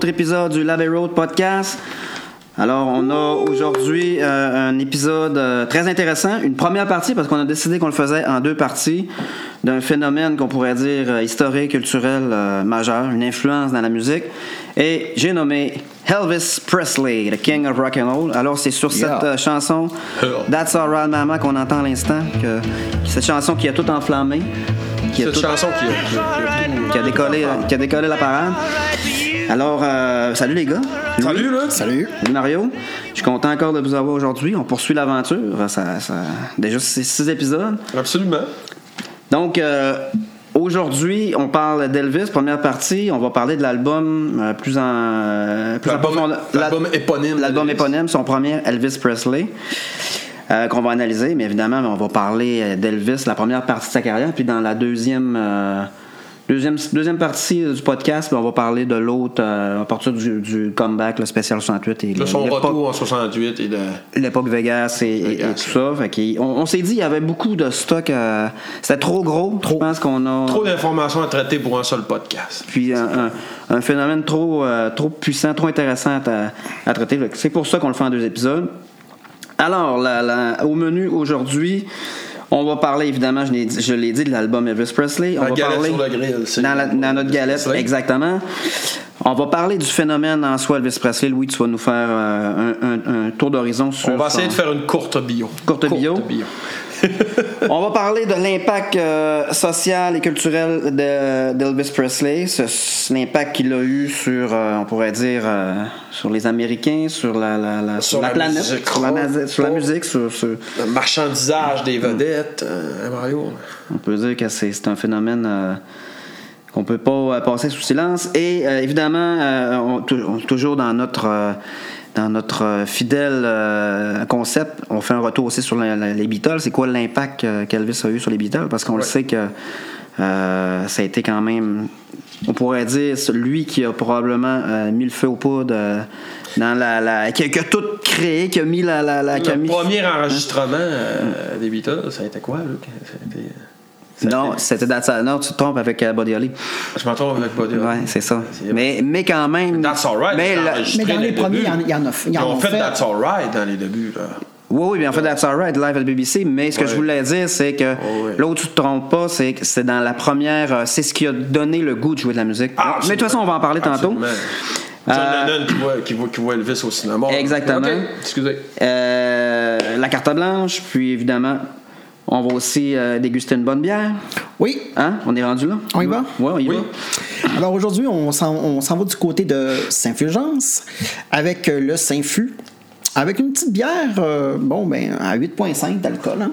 autre épisode du Lave Road Podcast. Alors, on a aujourd'hui euh, un épisode euh, très intéressant, une première partie parce qu'on a décidé qu'on le faisait en deux parties d'un phénomène qu'on pourrait dire euh, historique, culturel euh, majeur, une influence dans la musique. Et j'ai nommé Elvis Presley, the King of Rock and Roll. Alors, c'est sur Yeah. cette euh, chanson That's Alright Mama qu'on entend à l'instant, que, cette chanson qui a tout enflammé, qui a, Cette tout- chanson qui a, qui a- qui a tout- qui a décollé, qui a décollé la parade. Alors, euh, salut les gars. Salut, là! Salut. Salut Mario. Je suis content encore de vous avoir aujourd'hui. On poursuit l'aventure. Ça, ça- déjà six, six épisodes. Absolument. Donc, euh, aujourd'hui, on parle d'Elvis, première partie. On va parler de l'album euh, plus en. plus L'album- éponyme L'album d'Elvis. éponyme, son premier, Elvis Presley. euh, qu'on va analyser, mais évidemment, on va parler d'Elvis, la première partie de sa carrière, puis dans la deuxième, euh, deuxième, deuxième partie euh, du podcast, ben, on va parler de l'autre euh, à partir du, du comeback, le spécial 68 et Là, son retour en 68 et de... l'époque Vegas et, Vegas, et tout ça. Fait on, on s'est dit il y avait beaucoup de stock. euh, C'était trop gros. Je pense qu'on a. Trop d'informations à traiter pour un seul podcast. Puis un, un- un phénomène trop, euh, trop puissant, trop intéressant à, à traiter. C'est pour ça qu'on le fait en deux épisodes. Alors, la- la- au menu aujourd'hui, on va parler évidemment, je l'ai dit, je l'ai dit, de l'album Elvis Presley. On La va parler sur le grill, c'est- dans, la- dans notre galette, Presley. exactement. On va parler du phénomène en soi Elvis Presley. Louis, tu vas nous faire euh, un, un- un tour d'horizon sur On va essayer son- de faire une courte bio. Courte bio. On va parler de l'impact euh, social et culturel de- d'Elvis Presley, ce- ce- l'impact qu'il a eu sur, euh, on pourrait dire, euh, sur les Américains, sur la, la- la- Sur la la planète, musique. sur la, ma- sur la musique, sur, sur- Le marchandisage des vedettes, hein, Mario. on peut dire que c'est un phénomène qu'on peut pas passer sous silence. Et euh, évidemment, euh, on- toujours dans notre dans notre euh, fidèle euh, concept, on fait un retour aussi sur la- la- les Beatles. C'est quoi l'impact euh, qu'Elvis a eu sur les Beatles? Parce qu'on le sait que euh, ça a été quand même, on pourrait dire, lui qui a probablement mis le feu aux poudres dans la, la- qui, a, qui a tout créé, qui a mis la, la, la- qui a Le mis- premier enregistrement des Beatles, ça a été quoi, là? Ça a été- ça a Non, c'était That's All- Non, tu te trompes avec euh, Buddy Holly. Je m'en trompe avec Buddy. Ouais, c'est ça. Mais, mais quand même. That's. Mais la- enregistré Mais dans les le premiers, il y en- il y en a- en Ils ont fait fait. That's Alright dans les débuts, là. Oui, oui, bien en fait, That's Alright, live à la BBC. Mais ce que Ouais. je voulais dire, c'est que Oh, ouais. là où tu te trompes pas, c'est que c'est dans la première. euh, C'est ce qui a donné le goût de jouer de la musique. Ah, mais de toute façon, on va en parler tantôt. John Euh, Lennon qui voit, qui, voit, qui voit Elvis au cinéma. Exactement. Excusez. Euh, la carte blanche, puis évidemment, on va aussi euh, déguster une bonne bière. Oui. Hein? On est rendu là? On y va? Oui, on y Oui. va. Alors aujourd'hui, on s'en on s'en va du côté de Saint-Fulgence avec euh, le Saint-Fu. Avec une petite bière, euh, bon, ben, à 8,5 d'alcool. Hein?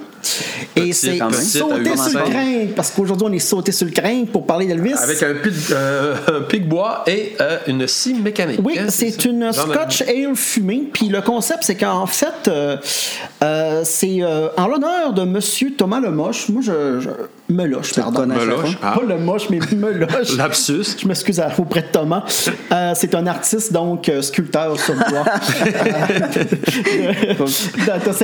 Et c'est à sur le 8,5. crin, parce qu'aujourd'hui, on est sauté sur le crin pour parler d'Elvis. Avec un pic, euh, un pic bois et euh, une scie mécanique. Oui, hein, c'est une de- Scotch Ale fumée. Puis le concept, c'est qu'en fait, euh, euh, c'est euh, en l'honneur de Monsieur Thomas Lemoche. Moi, je, je me loche, pardon. Meloche. Ah. Pas le moche, mais me loche. Lapsus. Je m'excuse à- auprès de Thomas. Euh, c'est un artiste, donc euh, sculpteur sur bois. Euh,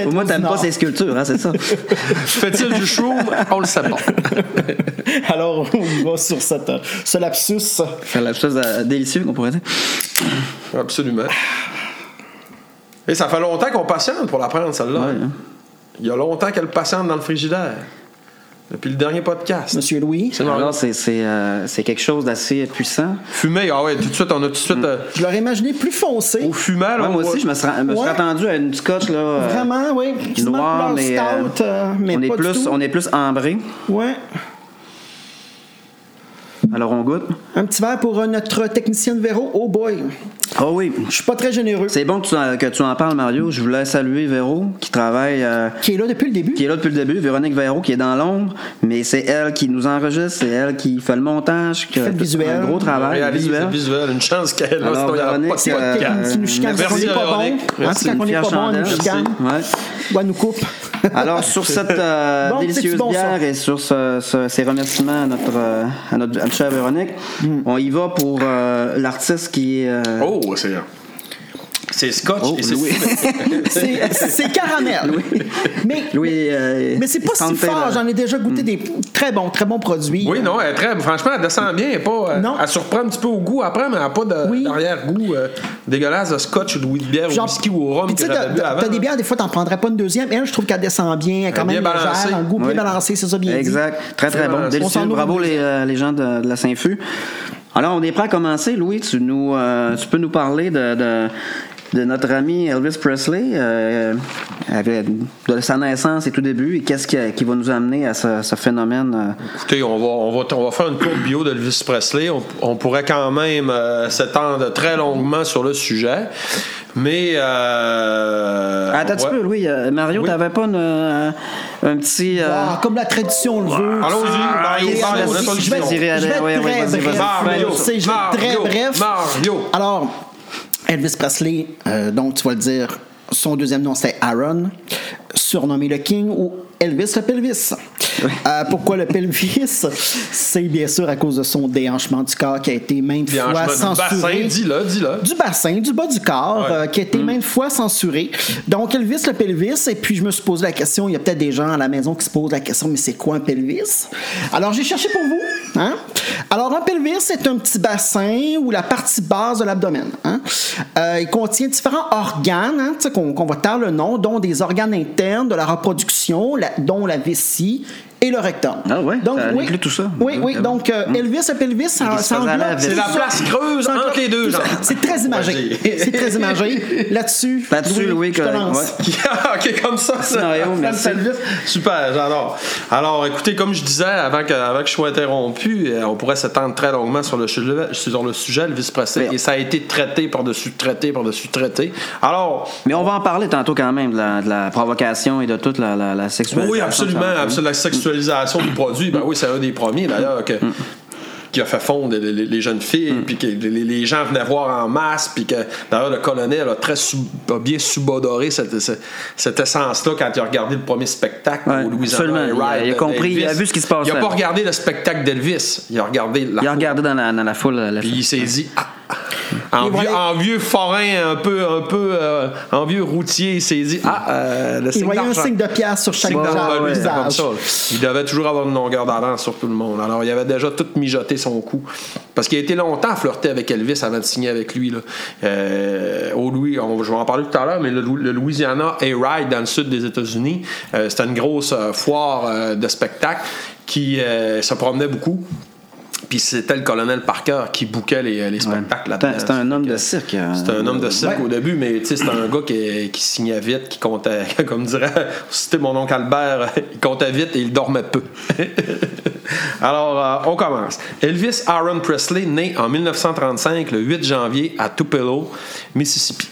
Pour moi, t'aimes pas ces sculptures, hein, c'est ça? Fait-il du chou? On le sait pas. Alors, on y va sur cette, euh, ce lapsus. C'est la chose euh, délicieuse qu'on pourrait dire. Absolument. Et ça fait longtemps qu'on patiente pour la prendre, celle-là. Ouais, hein. Il y a longtemps qu'elle patiente dans le frigidaire. Depuis le dernier podcast. Monsieur Louis. C'est normal. Alors, c'est c'est, euh, c'est quelque chose d'assez puissant. Fumé, ah ouais, tout de suite, on a tout de suite. euh, Je l'aurais imaginé plus foncé. au fumant, là, Ouais, moi aussi, je me suis, me suis Ouais. attendu à une scotch là. euh, Vraiment, oui. Noire, mais, stout, mais on est pas plus, tout. on est plus ambré. Ouais. Alors on goûte. Un petit verre pour euh, notre technicien de Véro. Oh boy. Oh oui. Je suis pas très généreux. C'est bon que tu, en- que tu en parles, Mario. Je voulais saluer Véro, qui travaille, euh, Qui est là depuis le début. qui est là depuis le début. Véronique Véro, qui est dans l'ombre, mais c'est elle qui nous enregistre, c'est elle qui fait le montage, qui fait le visuel. un gros travail réalise visuel. le visuel. Une chance qu'elle est là, Alors, sinon il n'y aura pas de Véronique, euh, qui nous chicane quand on Merci, n'est pas bon. Véronique. Merci. quand on n'est pas bon, on nous chicane. Ouais. Ou elle nous coupe. Alors, sur cette euh, Bon, délicieuse bon, bière et sur ce- ce- ces remerciements à notre, euh, à notre, à notre chère Véronique, Hmm. on y va pour euh, l'artiste qui est. euh, Oh, c'est. c'est C'est scotch Oh, et c'est. C'est caramel. Mais, Louis, euh, mais c'est pas si fort. J'en ai déjà goûté des très bons, très bons produits. Oui, non, elle est très, franchement, elle descend bien. Elle, est pas, euh, Non. elle surprend un petit peu au goût après, mais elle n'a pas de- Oui. d'arrière-goût euh, dégueulasse de scotch ou de bière Genre- ou whisky ou au rhum tu t'as des bières, des fois, t'en prendrais pas une deuxième. Elle, je trouve qu'elle descend bien, elle est quand même bien légère, un goût bien Oui. balancé, c'est ça bien. Exact. Très, très Très bon. Délicieux. Bravo les, les gens de, de la Saint-Fu. Alors, on est prêt à commencer. Louis, tu, nous, euh, tu peux nous parler de, de, de notre ami Elvis Presley, euh, avec- de sa naissance et tout début, et qu'est-ce qui, qui va nous amener à ce, ce phénomène. euh, Écoutez, on va, on, va, on va faire une courte bio d'Elvis Presley. On, on pourrait quand même euh, s'étendre très longuement sur le sujet. Mais. Euh, Attends un peu, Louis. Mario, Oui. t'avais pas une, euh, un petit. euh, Ah, comme la tradition le veut. Allons-y, Ah, Mario, yes, Mario, je vais être très bref. Mario, je vais très Mario, bref. Mario. Alors, Elvis Presley, euh, donc tu vas le dire, son deuxième nom c'était Aaron, surnommé le King ou Elvis le pelvis. Euh, pourquoi le pelvis? C'est bien sûr à cause de son déhanchement du corps qui a été maintes fois chemin du bassin, censuré. dis-le, dis-le. du bassin, du bas du corps, Ouais. euh, qui a été maintes fois censuré. Donc, Elvis le pelvis, et puis je me suis posé la question, il y a peut-être des gens à la maison qui se posent la question, mais c'est quoi un pelvis? Alors, j'ai cherché pour vous. Hein? Alors, un pelvis, c'est un petit bassin ou la partie basse de l'abdomen. Hein? Euh, il contient différents organes, hein, tu sais, qu'on qu'on va taire le nom, dont des organes internes de la reproduction, la- dont la vessie et le rectum. Ah ouais, donc, ça oui, inclut tout ça. Oui, oui. Ah. Donc, euh, Elvis le pelvis, ça, ça englobe. C'est la place creuse entre les deux. C'est très imagé. C'est très imagé. Là-dessus, Là-dessus, Louis, je ouais. ok, comme ça. Scénario, merci. Super, j'adore. Alors, écoutez, comme je disais avant que, avant que je sois interrompu, euh, on pourrait s'étendre très longuement sur le, sujet- sur le sujet Elvis Presley, et ça a été traité par-dessus traité par-dessus traité. Alors, Mais on va en parler tantôt quand même de la, de la provocation et de toute la, la, la sexualisation. oui, absolument, absolument. La du produit, ben oui, c'est un des premiers d'ailleurs que- qui a fait fondre les, les- les jeunes filles, puis que les, les gens venaient voir en masse, puis que d'ailleurs le colonel a très sub- a bien subodoré cette, cette, cette essence-là quand il a regardé le premier spectacle Ouais, au Louisiana Il a- il a compris, il a vu ce qui se passait. Il a pas regardé le spectacle d'Elvis, il a regardé la Il a regardé dans la, dans la foule. La puis il s'est dit ah. En, vieux, voilà. en vieux forain un peu un peu euh, en vieux routier il s'est dit ah euh, le Il voyait un signe de pièce sur chaque visage. ça. Il devait toujours avoir une longueur d'avance sur tout le monde. Alors, il avait déjà tout mijoté son coup. Parce qu'il a été longtemps flirté avec Elvis avant de signer avec lui. Là. Euh, au Louis, on- je vais en parler tout à l'heure, mais le, le Louisiana A-Ride dans le sud des États-Unis, euh, c'était une grosse euh, foire de spectacle qui se promenait beaucoup. Puis c'était le colonel Parker qui bouquait les, les spectacles là-dedans. C'était un homme de cirque. euh, C'était un homme de cirque Ouais. au début, mais tu sais, c'était un gars qui, qui signait vite, qui comptait, comme dirait, c'était mon oncle Albert, il comptait vite et il dormait peu. Alors, euh, on commence. Elvis Aaron Presley, né en 1935, le 8 janvier, à Tupelo, Mississippi.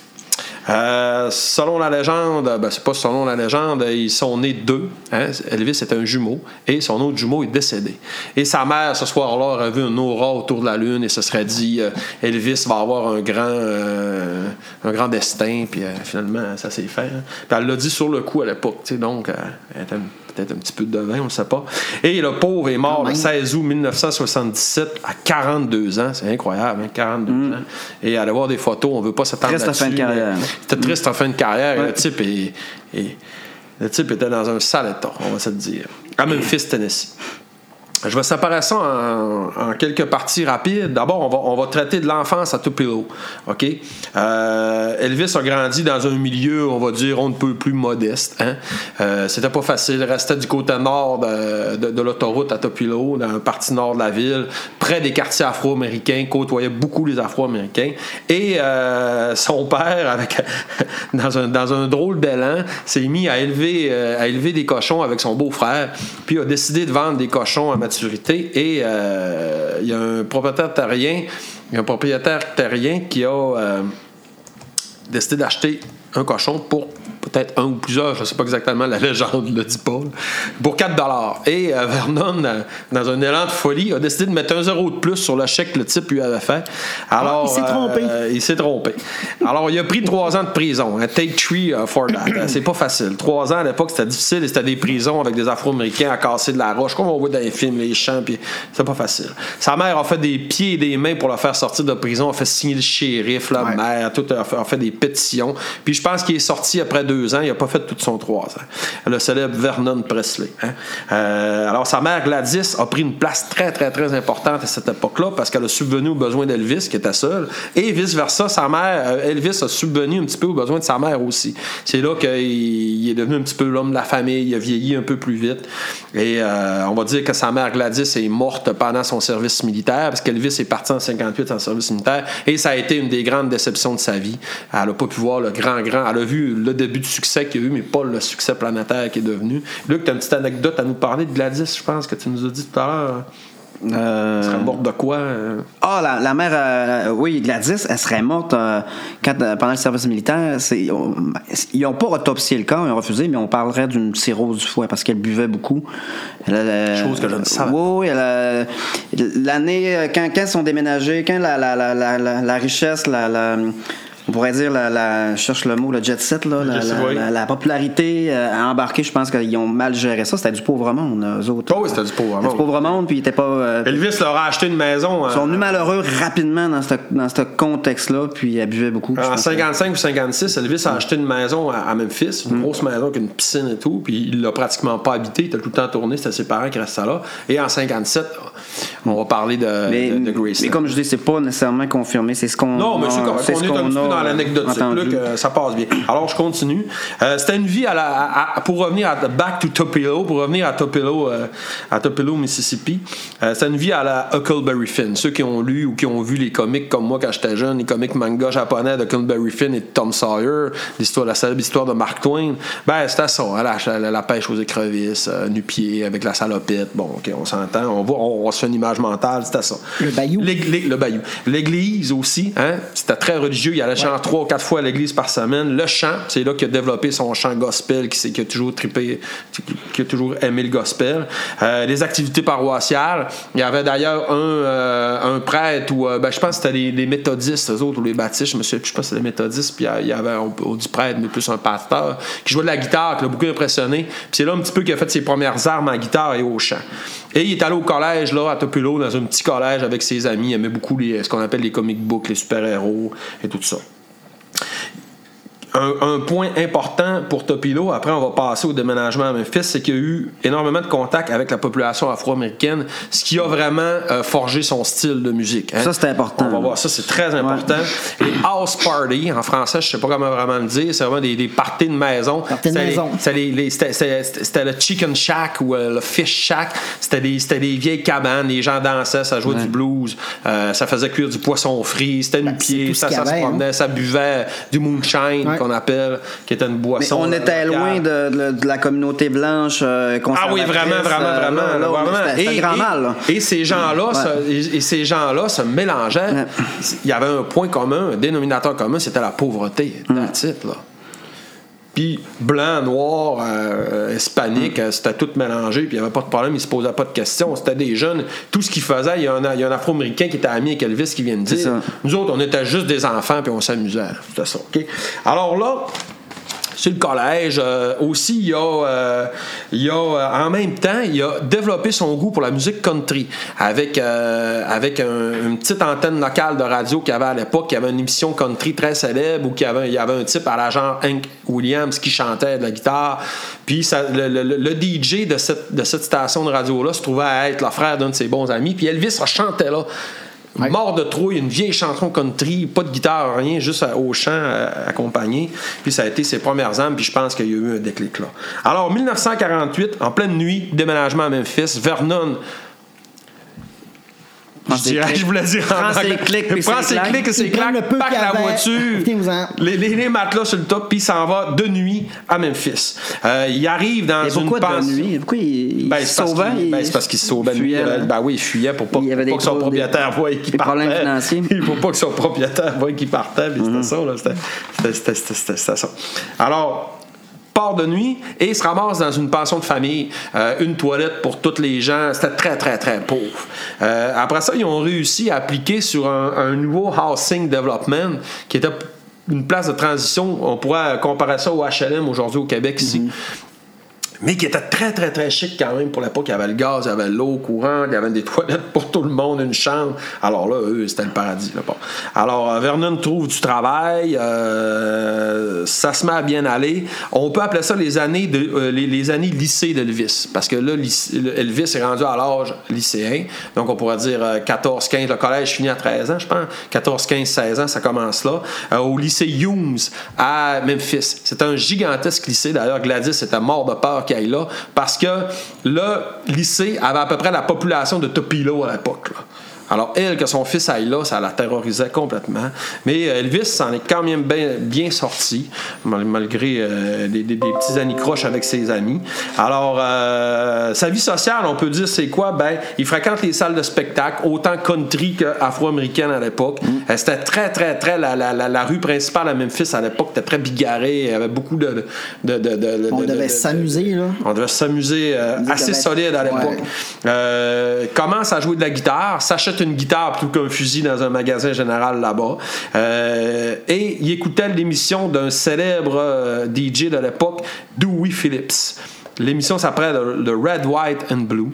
Euh, selon la légende, ben, c'est pas selon la légende, ils sont nés deux. hein. Elvis est un jumeau et son autre jumeau est décédé. Et sa mère, ce soir-là, aurait vu un aura autour de la lune et se serait dit euh, Elvis va avoir un grand, euh, un grand destin. Puis finalement, ça s'est fait. hein. Puis elle l'a dit sur le coup à l'époque. Donc, elle était peut-être un petit peu de vin, on ne sait pas. Et le pauvre est mort le même. 16 août 1977 à 42 ans. C'est incroyable, hein, 42 ans. Et aller voir des photos, on veut pas s'attendre Triste en fin de carrière. C'était triste en fin de carrière. et. Le type est, est- le type était dans un sale état, on va se le dire. À Memphis, Tennessee. Je vais séparer ça en, quelques parties rapides. D'abord, on va, traiter de l'enfance à Tupelo. Euh, Elvis a grandi dans un milieu, on va dire, on ne peut plus modeste. Hein? Euh, C'était pas facile. Il restait du côté nord de, l'autoroute à Tupelo, dans la partie nord de la ville, près des quartiers afro-américains, côtoyait beaucoup les afro-américains. Et euh, son père, avec, dans, un, drôle d'élan, s'est mis à élever, à élever des cochons avec son beau-frère, puis a décidé de vendre des cochons à Et euh, il y a un propriétaire terrien, y a un propriétaire terrien qui a euh, décidé d'acheter un cochon pour peut-être un ou plusieurs, je ne sais pas exactement, la légende ne le dit pas, pour 4 Et euh, Vernon, euh, dans un élan de folie, a décidé de mettre un zéro de plus sur le chèque que le type lui avait fait. Alors, Ah, il s'est trompé. euh, il s'est trompé. Alors, il a pris trois ans de prison. hein, take three uh, for that. C'est pas facile. Trois ans à l'époque, c'était difficile et c'était des prisons avec des Afro-Américains à casser de la roche, comme on voit dans les films, les champs, puis c'est pas facile. Sa mère a fait des pieds et des mains pour le faire sortir de prison, a fait signer le shérif, la Ouais. mère, tout a fait, a fait des pétitions. Puis je pense qu'il est sorti après deux ans, il a pas fait tout son trois ans. Le célèbre Vernon Presley. hein. Euh, alors, sa mère Gladys a pris une place très, très, très importante à cette époque-là parce qu'elle a subvenu aux besoins d'Elvis, qui était seul, et vice-versa, sa mère, euh, Elvis a subvenu un petit peu aux besoins de sa mère aussi. C'est là qu'il il est devenu un petit peu l'homme de la famille, il a vieilli un peu plus vite. Et euh, on va dire que sa mère Gladys est morte pendant son service militaire, parce qu'Elvis est parti en 58 en service militaire, et ça a été une des grandes déceptions de sa vie. Elle n'a pas pu voir le grand, grand. Elle a vu le début du succès qu'il y a eu, mais pas le succès planétaire qu'il est devenu. Luc, tu as une petite anecdote à nous parler de Gladys, je pense, que tu nous as dit tout à l'heure? Euh, Elle serait morte de quoi? euh? Ah, la, la mère, euh, oui, Gladys, elle serait morte euh, quand, pendant le service militaire. On- ils n'ont pas autopsié le corps, ils ont refusé, mais on parlerait d'une cirrhose du foie parce qu'elle buvait beaucoup. Elle Chose que je ne savais pas. Oui, l'année, quand, quand ils sont déménagés, quand la, richesse, la- on pourrait dire, la, la- je cherche le mot, le jet set, là, la, oui. popularité euh, a embarqué, je pense qu'ils ont mal géré ça. C'était du pauvre monde, eux autres. Oh oui, c'était du pauvre C'était monde. du pauvre monde, puis ils étaient pas. euh, Elvis leur a acheté une maison. ils sont euh, venus malheureux rapidement dans ce, dans ce contexte-là, puis elle buvait beaucoup. En pense. 55 ou 56, Elvis a acheté une maison à à Memphis, une grosse maison avec une piscine et tout, puis il l'a pratiquement pas habité, il était tout le temps tourné, c'était ses parents qui restaient là. Et en 57, on va parler de, Mais, de, de Graceland. mais comme je dis, c'est pas nécessairement confirmé, c'est ce qu'on Non, mais c'est correct. c'est On ce est un petit peu dans l'anecdotique, ça passe bien. Alors, je continue. Euh, C'était une vie à la. à- à- pour revenir à Back to Tupelo, pour revenir à Tupelo, euh, à Tupelo, Mississippi, euh, c'était une vie à la Huckleberry Finn. Ceux qui ont lu ou qui ont vu les comics comme moi quand j'étais jeune, les comics manga japonais de Huckleberry Finn et de Tom Sawyer, l'histoire, la célèbre histoire de Mark Twain, ben, c'était ça. hein, la, la- la pêche aux écrevisses, euh, nu-pied, avec la salopette. Bon, OK, on s'entend. On, voit, on, on se fait une image mentale, c'était ça. Le bayou. L'Église- le bayou. L'église aussi, hein, c'était très religieux. Il allait chanter trois ou quatre fois à l'église par semaine. Le chant, c'est là qu'il a développé son chant gospel, qui, qui a toujours trippé, qui, a toujours aimé le gospel. Euh, les activités paroissiales, il y avait d'ailleurs un, euh, un prêtre ou, euh, ben, je pense que c'était les, les méthodistes, eux autres, ou les baptistes, je me souviens plus, je pense que c'était les méthodistes, puis il y avait, on, on dit prêtre, mais plus un pasteur, qui jouait de la guitare, qui l'a beaucoup impressionné. Puis c'est là un petit peu qu'il a fait ses premières armes en guitare et au chant. Et il est allé au collège, là, à Tupelo, dans un petit collège avec ses amis. Il aimait beaucoup les, ce qu'on appelle les comic books, les super-héros et tout ça. Un, un point important pour Topilo, après on va passer au déménagement à Memphis, c'est qu'il y a eu énormément de contacts avec la population afro-américaine, ce qui a vraiment euh, forgé son style de musique. hein. Ça, c'est important. On va voir, ça c'est très important. Les house party, en français, je sais pas comment vraiment le dire, c'est vraiment des, des parties de maison. Parties de maison. c'était les- les- c'était- C'était c'était le chicken shack ou euh, le fish shack. C'était des, c'était des vieilles cabanes, les gens dansaient, ça jouait du blues, euh, ça faisait cuire du poisson frit, c'était une Ben, pied, ça, ça se hein. promenait, ça buvait du moonshine Ouais. Qu'on appelle, qui était une Mais boisson. on était locale. loin de, de- de la communauté blanche euh, Ah oui, vraiment, vraiment, euh, vraiment. là, là, vraiment. C'était c'était grand mal. et ces gens-là, se- et, et ces gens-là se mélangeaient. Ouais. Il y avait un point commun, un dénominateur commun, c'était la pauvreté. That's it, là. Puis blanc, noir, euh, hispanique, Mm. c'était tout mélangé, puis il n'y avait pas de problème, ils se posaient pas de questions. C'était des jeunes. Tout ce qu'ils faisaient, il y a un, Afro-Américain qui était ami avec Elvis qui vient de dire. Nous autres, on était juste des enfants, puis on s'amusait. C'était ça, OK? Alors là, sur le collège. euh, aussi, il a, euh, il a euh, en même temps, il a développé son goût pour la musique country avec, avec un- une petite antenne locale de radio qu'il avait à l'époque, qui avait une émission country très célèbre où il y avait, il avait un type à la genre Hank Williams qui chantait de la guitare. Puis le- le DJ de cette, de cette station de radio-là se trouvait à être le frère d'un de ses bons amis. Puis Elvis chantait là. Mort de trouille, une vieille chanson country, pas de guitare, rien, juste au chant euh, accompagné. Puis ça a été ses premières âmes, puis je pense qu'il y a eu un déclic là. Alors, 1948, en pleine nuit, déménagement à Memphis, Vernon. Prends Je, ses dirais, clics. je voulais dire en Prends ses clics, Prends ses clics et ses claques, pack la avait. voiture, les, les- les matelas sur le top, puis il s'en va de nuit à Memphis. Euh, il arrive dans une pourquoi passe- de nuit? Pourquoi il, il ben, se c'est parce sauvait? il- ben, c'est parce qu'il se sauvait de nuit. fuyait, Ben, ben oui, il fuyait pour pas, Il avait pour pas que son propriétaire des- voie qu'il des partait. problèmes financiers. Il faut pas que son propriétaire voie qu'il partait, puis c'était ça. là. C'était- c'était- c'était ça. Alors, part de nuit et se ramasse dans une pension de famille, euh, une toilette pour tous les gens. C'était très, très, très pauvre. Euh, après ça, ils ont réussi à appliquer sur un, un nouveau housing development qui était une place de transition. On pourrait comparer ça au HLM aujourd'hui au Québec ici. Mais qui était très, très, très chic quand même pour l'époque. Il y avait le gaz, il y avait l'eau courante, il y avait des toilettes pour tout le monde, une chambre. Alors là, eux, c'était le paradis. Là. Alors, euh, Vernon trouve du travail, euh, ça se met à bien aller. On peut appeler ça les années, de, euh, les, années lycée d'Elvis. Parce que là, Elvis est rendu à l'âge lycéen. Donc, on pourrait dire euh, 14, 15. Le collège finit à 13 ans, je pense. 14, 15, 16 ans, ça commence là. Au lycée Humes à Memphis. C'est un gigantesque lycée. D'ailleurs, Gladys était mort de peur Parce que le lycée avait à peu près la population de Topilo à l'époque. Alors, elle, que son fils aille là, ça la terrorisait complètement. Mais euh, Elvis s'en est quand même bien, bien sorti, mal- malgré euh, des, des- des petits anicroches avec ses amis. Alors, euh, sa vie sociale, on peut dire, c'est quoi? Ben, il fréquente les salles de spectacle, autant country qu'afro-américaine à l'époque. Euh, C'était très, très, très. La, la- la- la rue principale à Memphis à l'époque était très bigarrée. Il y avait beaucoup de. de, de- de- On de- devait de- de- s'amuser, là. on devait s'amuser euh, assez de- solide à l'époque. Ouais. Commence à jouer de la guitare, s'achète une guitare plutôt qu'un fusil dans un magasin général là-bas. Euh, et il écoutait l'émission d'un célèbre euh, DJ de l'époque, Dewey Phillips. L'émission s'appelait le, Red, White and Blue.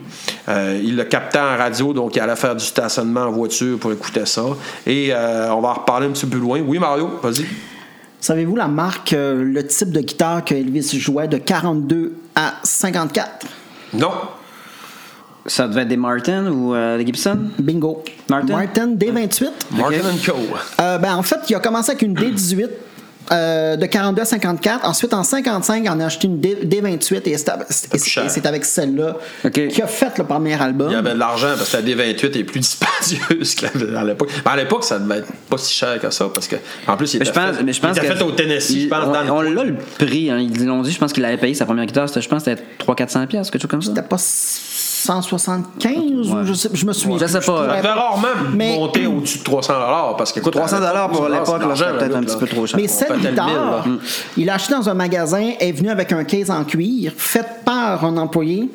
Euh, il le captait en radio, donc il allait faire du stationnement en voiture pour écouter ça. Et euh, on va en reparler un petit peu plus loin. Oui, Mario, vas-y. Savez-vous la marque, le type de guitare que Elvis jouait de 42 à 54? Non. Ça devait être des Martin ou euh, des Gibson? Bingo. Martin? D28. Martin Co. Euh, ben, en fait, il a commencé avec une D18 euh, de 42 à 54. Ensuite, en 55, il en a acheté une D, 28 et c'est avec celle-là Ok. qu'il a fait le premier album. Il y avait de l'argent parce que la D28 est plus dispendieuse qu'à l'époque. Mais à l'époque, ça devait être pas si cher que ça parce que en plus, il Mais était je pense, fait, mais je pense il était que- fait au Tennessee, je il- pense. on, on l'a le prix. hein. Ils l'ont dit, je pense qu'il avait payé sa première guitare. c'était- Je pense que c'était 300-400$, piastres, quelque chose comme ça. C'était pas 175 ou je, sais- je me souviens. Je sais pas. pourrais Ça devait rarement Mais- monter au-dessus de 300 parce que écoute, 300$ à pour l'époque, c'était peut-être un petit peu trop cher. Mais cette guitare, là. il l'a acheté dans un magasin, est venu avec un case en cuir, fait par un employé.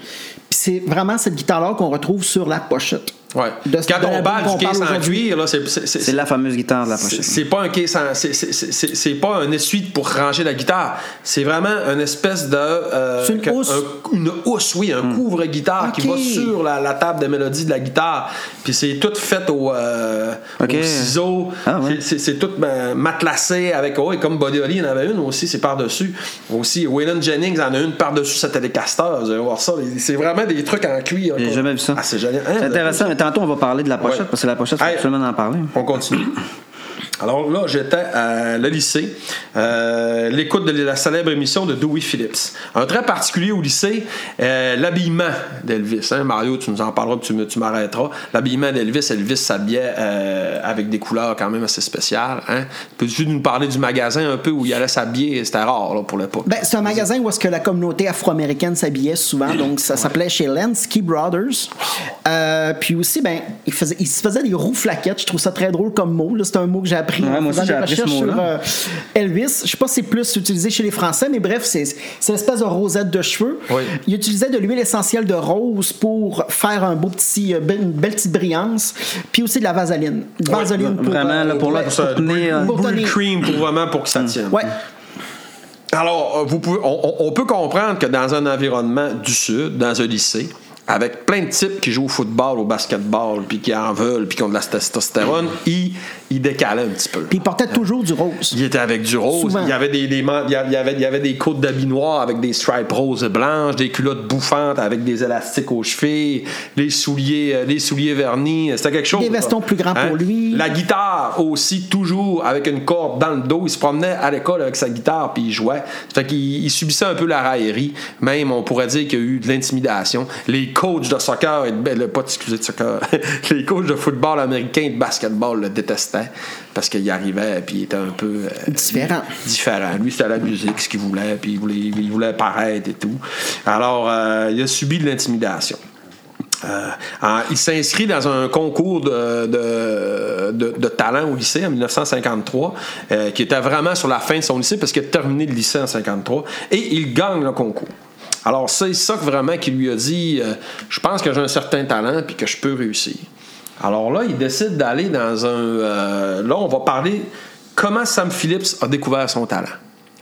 Puis c'est vraiment cette guitare-là qu'on retrouve sur la pochette. Ouais. De- Quand de on parle du case en cuir, là, c'est- c'est- c'est- C'est la fameuse guitare de la pochette. C'est pas un case en- c'est- c'est- c'est- c'est pas un essuie pour ranger la guitare. C'est vraiment une espèce de. euh, C'est une que- housse. un- une housse, oui, un couvre-guitare qui va sur la, la table de mélodie de la guitare. Puis c'est tout fait au, euh, au ciseau. Ah, ouais. C'est- tout ben, matelassé avec. Oh, et comme Buddy Holly en avait une aussi, c'est par-dessus. Aussi, Waylon Jennings en a une par-dessus sa télécaster. Vous allez voir ça. C'est vraiment des trucs en cuir. J'ai jamais vu ça. Ah, c'est génial. Hein, C'est intéressant, mais tantôt on va parler de la pochette Ouais. parce que la pochette, il faut absolument en parler. On continue. Alors là, j'étais à le lycée, euh, l'écoute de la célèbre émission de Dewey Phillips. Un trait particulier au lycée, euh, l'habillement d'Elvis. hein. Mario, tu nous en parleras, puis tu tu m'arrêteras. L'habillement d'Elvis, Elvis s'habillait euh, avec des couleurs quand même assez spéciales. Hein. Peux-tu nous parler du magasin un peu où il allait s'habiller? C'était rare là, pour l'époque. Ben, c'est un magasin où est-ce que la communauté afro-américaine s'habillait souvent, donc ça s'appelait chez Lansky Brothers. Euh, puis aussi, ben, il, faisait, il se faisait des roues flaquettes. Je trouve ça très drôle comme mot. C'est un mot que j'ai appris Ouais, en moi aussi, j'ai appris ce sur euh, Elvis. Je sais pas si c'est plus utilisé chez les Français, mais bref, c'est c'est l'espèce de rosette de cheveux. Oui. Il utilisait de l'huile essentielle de rose pour faire un beau petit, euh, une belle petite brillance, puis aussi de la vaseline. Ouais, vaseline pour, Vraiment, euh, là, pour, la, ouais. Pour tenir, euh, Pour tenir. cream pour vraiment pour que ça tienne. Ouais. Alors, vous pouvez, on, on- on peut comprendre que dans un environnement du Sud, dans un lycée, avec plein de types qui jouent au football, au basketball, puis qui en veulent, puis qui ont de la testostérone, ils, ils décalaient un petit peu. Puis il portait toujours du rose. Il était avec du rose. Souvent. Il y avait des, des il y avait, il y avait des côtes d'habits noirs avec des stripes roses et blanches, des culottes bouffantes avec des élastiques aux chevilles, les souliers, euh, les souliers vernis. C'était quelque chose. Des vestons là. plus grands pour lui. La guitare aussi, toujours avec une corde dans le dos. Il se promenait à l'école avec sa guitare puis il jouait. Fait qu'il il subissait un peu la raillerie. Même, on pourrait dire qu'il y a eu de l'intimidation. Les coachs de soccer, et de, ben, le- pas de soccer, les coachs de football américain et de basketball le détestaient parce qu'il arrivait puis il était un peu euh, Différent. différent. Lui, c'était la musique, ce qu'il voulait, puis il voulait, il voulait paraître et tout. Alors, euh, il a subi de l'intimidation. Euh, en- il s'inscrit dans un concours de, de, de- de talent au lycée en 1953, euh, qui était vraiment sur la fin de son lycée parce qu'il a terminé le lycée en 53 et il gagne le concours. Alors c'est ça que vraiment qui lui a dit, euh, je pense que j'ai un certain talent puis que je peux réussir. Alors là, il décide d'aller dans un. euh, là, on va parler comment Sam Phillips a découvert son talent.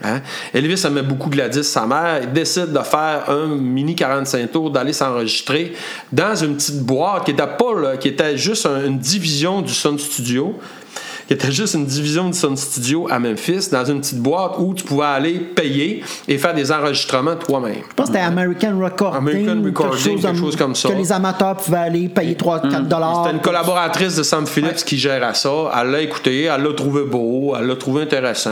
Hein? Elvis aimait beaucoup Gladys, sa mère. Il décide de faire un mini 45 tours, d'aller s'enregistrer dans une petite boîte qui était pas là, qui était juste un- une division du Sun Studio, qui était juste une division du Sun Studio à Memphis, dans une petite boîte où tu pouvais aller payer et faire des enregistrements toi-même. Je pense que c'était American Recording. American ou Recording, quelque chose comme ça. Que les amateurs pouvaient aller payer 3-4 dollars. C'était une collaboratrice de Sam Phillips qui gérait ça. Elle l'a écouté, elle l'a trouvé beau, elle l'a trouvé intéressant.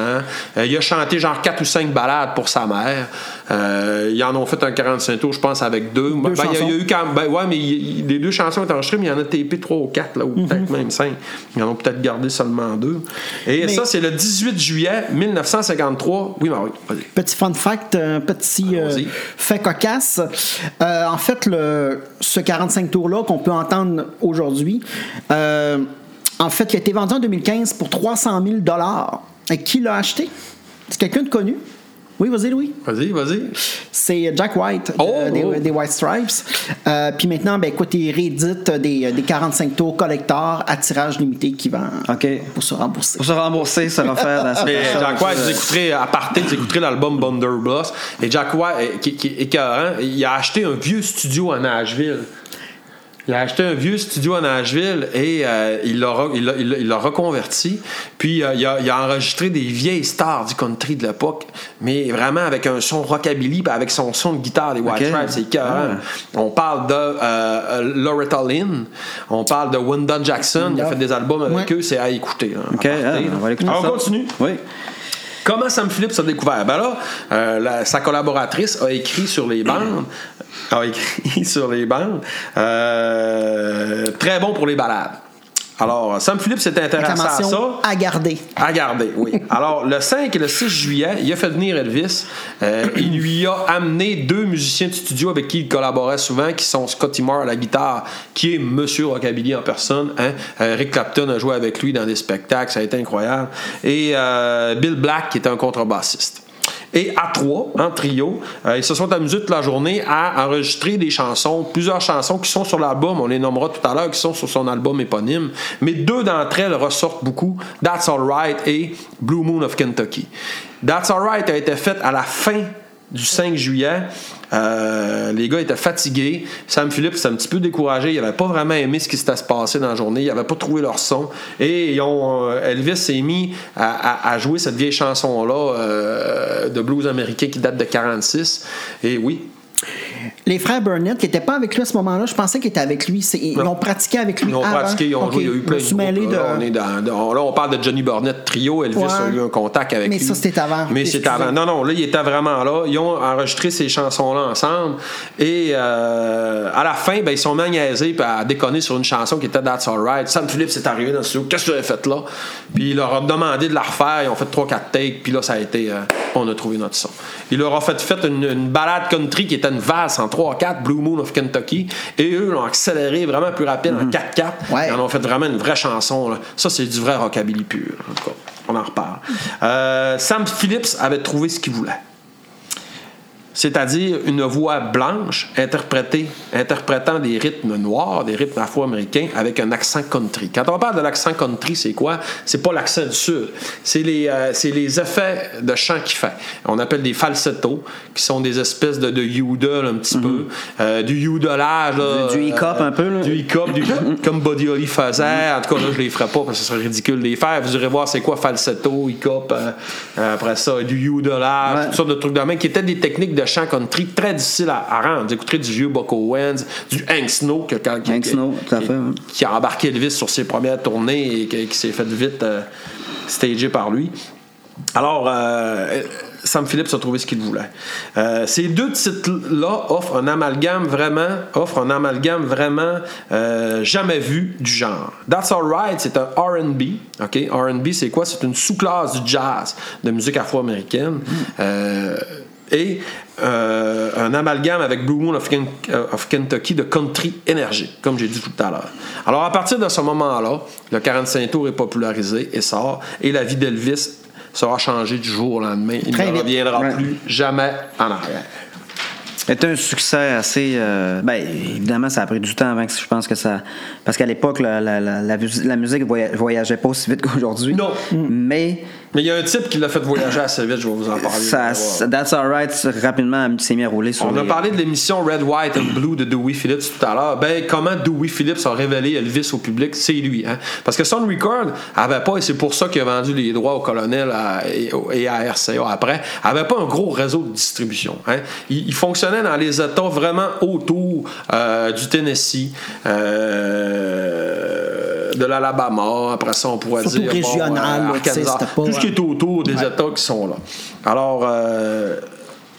Euh, il a chanté genre 4 ou 5 balades pour sa mère. Euh, ils en ont fait un 45 tours, je pense, avec deux. Ben, il y a- eu quand ben, ouais, mais il- les deux chansons étaient enregistrées, mais il y en a tapé 3 ou 4, là, ou Mhm. peut-être même 5. Ils en ont peut-être gardé seulement deux. Et Mais- ça, c'est le 18 juillet 1953. Oui, Marie, vas-y. Petit fun fact, un petit euh, fait cocasse. Euh, en fait, le, ce 45 tours-là qu'on peut entendre aujourd'hui, euh, en fait, il a été vendu en 2015 pour 300 000 Et qui l'a acheté? C'est quelqu'un de connu? Oui, vas-y, Louis. Vas-y, vas-y. C'est Jack White Oh, des, oh. des White Stripes. Euh, puis maintenant, ben, écoute, il réédite des, des 45 tours collector à tirage limité qui vend OK. pour se rembourser. Pour se rembourser, ça va faire dans Mais Jack White, vous écouterez, à partir, vous écouterez l'album Blunderbuss. Et Jack White, euh, qui, qui est écœurant, il a acheté un vieux studio à Nashville. Il a acheté un vieux studio à Nashville et euh, il l'a il il il reconverti. Puis euh, il, a, il a enregistré des vieilles stars du country de l'époque, mais vraiment avec un son rockabilly, puis avec son son de guitare des White. Stripes. C'est. Ah. On parle de euh, euh, Loretta Lynn, on parle de Wanda Jackson. Il a fait des albums avec Ouais. eux, c'est à écouter. hein, à OK, partir, ah, on va écouter Alors, ça. on continue? Oui. Comment Sam Phillips a découvert? Ben là, euh, sa collaboratrice a écrit sur les bandes. A écrit sur les bandes. euh, très bon pour les balades. Alors, Sam Phillips s'est intéressé à ça. À garder. À garder, oui. Alors, le 5 et le 6 juillet, il a fait venir Elvis. Euh, il lui a amené deux musiciens de studio avec qui il collaborait souvent, qui sont Scotty Moore à la guitare, qui est Monsieur Rockabilly en personne. Hein. Euh, Rick Clapton a joué avec lui dans des spectacles, ça a été incroyable. Et euh, Bill Black, qui était un contrebassiste. Et à trois, en trio, euh, ils se sont amusés toute la journée à enregistrer des chansons, plusieurs chansons qui sont sur l'album, on les nommera tout à l'heure, qui sont sur son album éponyme. Mais deux d'entre elles ressortent beaucoup, That's Alright et Blue Moon of Kentucky. That's Alright a été faite à la fin du 5 juillet. Euh, les gars étaient fatigués. Sam Phillips s'est un petit peu découragé. Il n'avait pas vraiment aimé ce qui s'était passé dans la journée. Il n'avait pas trouvé leur son. Et ils ont, euh, Elvis s'est mis à, jouer cette vieille chanson-là euh, de blues américain qui date de 46. Et oui, Les frères Burnett, qui n'étaient pas avec lui à ce moment-là, je pensais qu'ils étaient avec lui. Ils l'ont pratiqué avec lui. Ils ont avant. pratiqué, ils ont Ok, joué, il y a eu plein de groupes, de. là. On est dans- dans- là, on parle de Johnny Burnett Trio. Elvis Ouais. a eu un contact avec Mais lui. ça, c'était avant. Mais c'était avant. Non, non, là, il était vraiment là. Ils ont enregistré ces chansons-là ensemble. Et euh, à la fin, ben, ils sont mis à déconner sur une chanson qui était That's Alright. Sam Phillips est arrivé dans le studio. Qu'est-ce que tu as fait là? Puis il leur a demandé de la refaire. Ils ont fait 3-4 takes. Puis là, ça a été. euh, on a trouvé notre son. Il leur a fait, fait une, une balade country qui était une valse en 3-4, Blue Moon of Kentucky. Et eux l'ont accéléré vraiment plus rapide en 4-4. Ouais. Ils en ont fait vraiment une vraie chanson. là. Ça, c'est du vrai rockabilly pur. En tout cas, on en reparle. Euh, Sam Phillips avait trouvé ce qu'il voulait. C'est-à-dire une voix blanche interprétée, interprétant des rythmes noirs, des rythmes afro-américains avec un accent country. Quand on parle de l'accent country, c'est quoi? C'est pas l'accent du Sud. C'est les, euh, les effets de chant qu'il fait. On appelle des falsettos, qui sont des espèces de, de yodel un petit peu. Euh, du yodelage. là, Mhm. Du- hiccup un peu, là. Du hiccup, du- comme Buddy Holly faisait. En tout cas, là, je les ferai pas parce que ce serait ridicule de les faire. Vous irez voir c'est quoi falsetto, hiccup, euh, après ça, du yodelage, Ouais. toutes sortes de trucs de même qui étaient des techniques de chant country très difficiles à, à rendre. Vous écouterez du vieux Buck Owens, du Hank Snow, que, quand- qui, Hank qui- Snow, tout à qui- fait, ouais. qui a embarqué Elvis sur ses premières tournées et qui, qui s'est fait vite euh, stager par lui. Alors, euh, Sam Phillips a trouvé ce qu'il voulait. Euh, ces deux titres-là offrent un amalgame vraiment, offrent un amalgame vraiment euh, jamais vu du genre. That's Alright, c'est un R&B. Ok, R&B, c'est quoi? C'est une sous-classe du jazz, de musique afro-américaine. Euh, et euh, un amalgame avec Blue Moon of, Ken- euh, of Kentucky de country énergie, comme j'ai dit tout à l'heure. Alors, à partir de ce moment-là, le 45 tours est popularisé et sort, et la vie d'Elvis sera changée du jour au lendemain. Il Très ne vite. reviendra Ouais. plus jamais en arrière. C'était un succès assez. euh, ben, évidemment, ça a pris du temps avant que je pense que ça. Parce qu'à l'époque, la, la, la, la mus- la musique voya- voyageait pas aussi vite qu'aujourd'hui. Non. Mais Mais il y a un type qui l'a fait voyager assez vite, je vais vous en parler. ça, voir. That's Alright rapidement s'est mis à rouler sur On a parlé de l'émission Red, White and Blue de Dewey Phillips tout à l'heure. Ben, comment Dewey Phillips a révélé Elvis au public, c'est lui. Hein? Parce que Sun Record avait pas, et c'est pour ça qu'il a vendu les droits au colonel à- et, à RCA après, avait pas un gros réseau de distribution. Hein? Il, il fonctionnait dans les États vraiment autour euh, du Tennessee, euh, de l'Alabama, après ça on pourrait Surtout dire régional, euh, Arkansas. c'était pas, tout ce qui est autour des Ouais. États qui sont là. Alors, euh,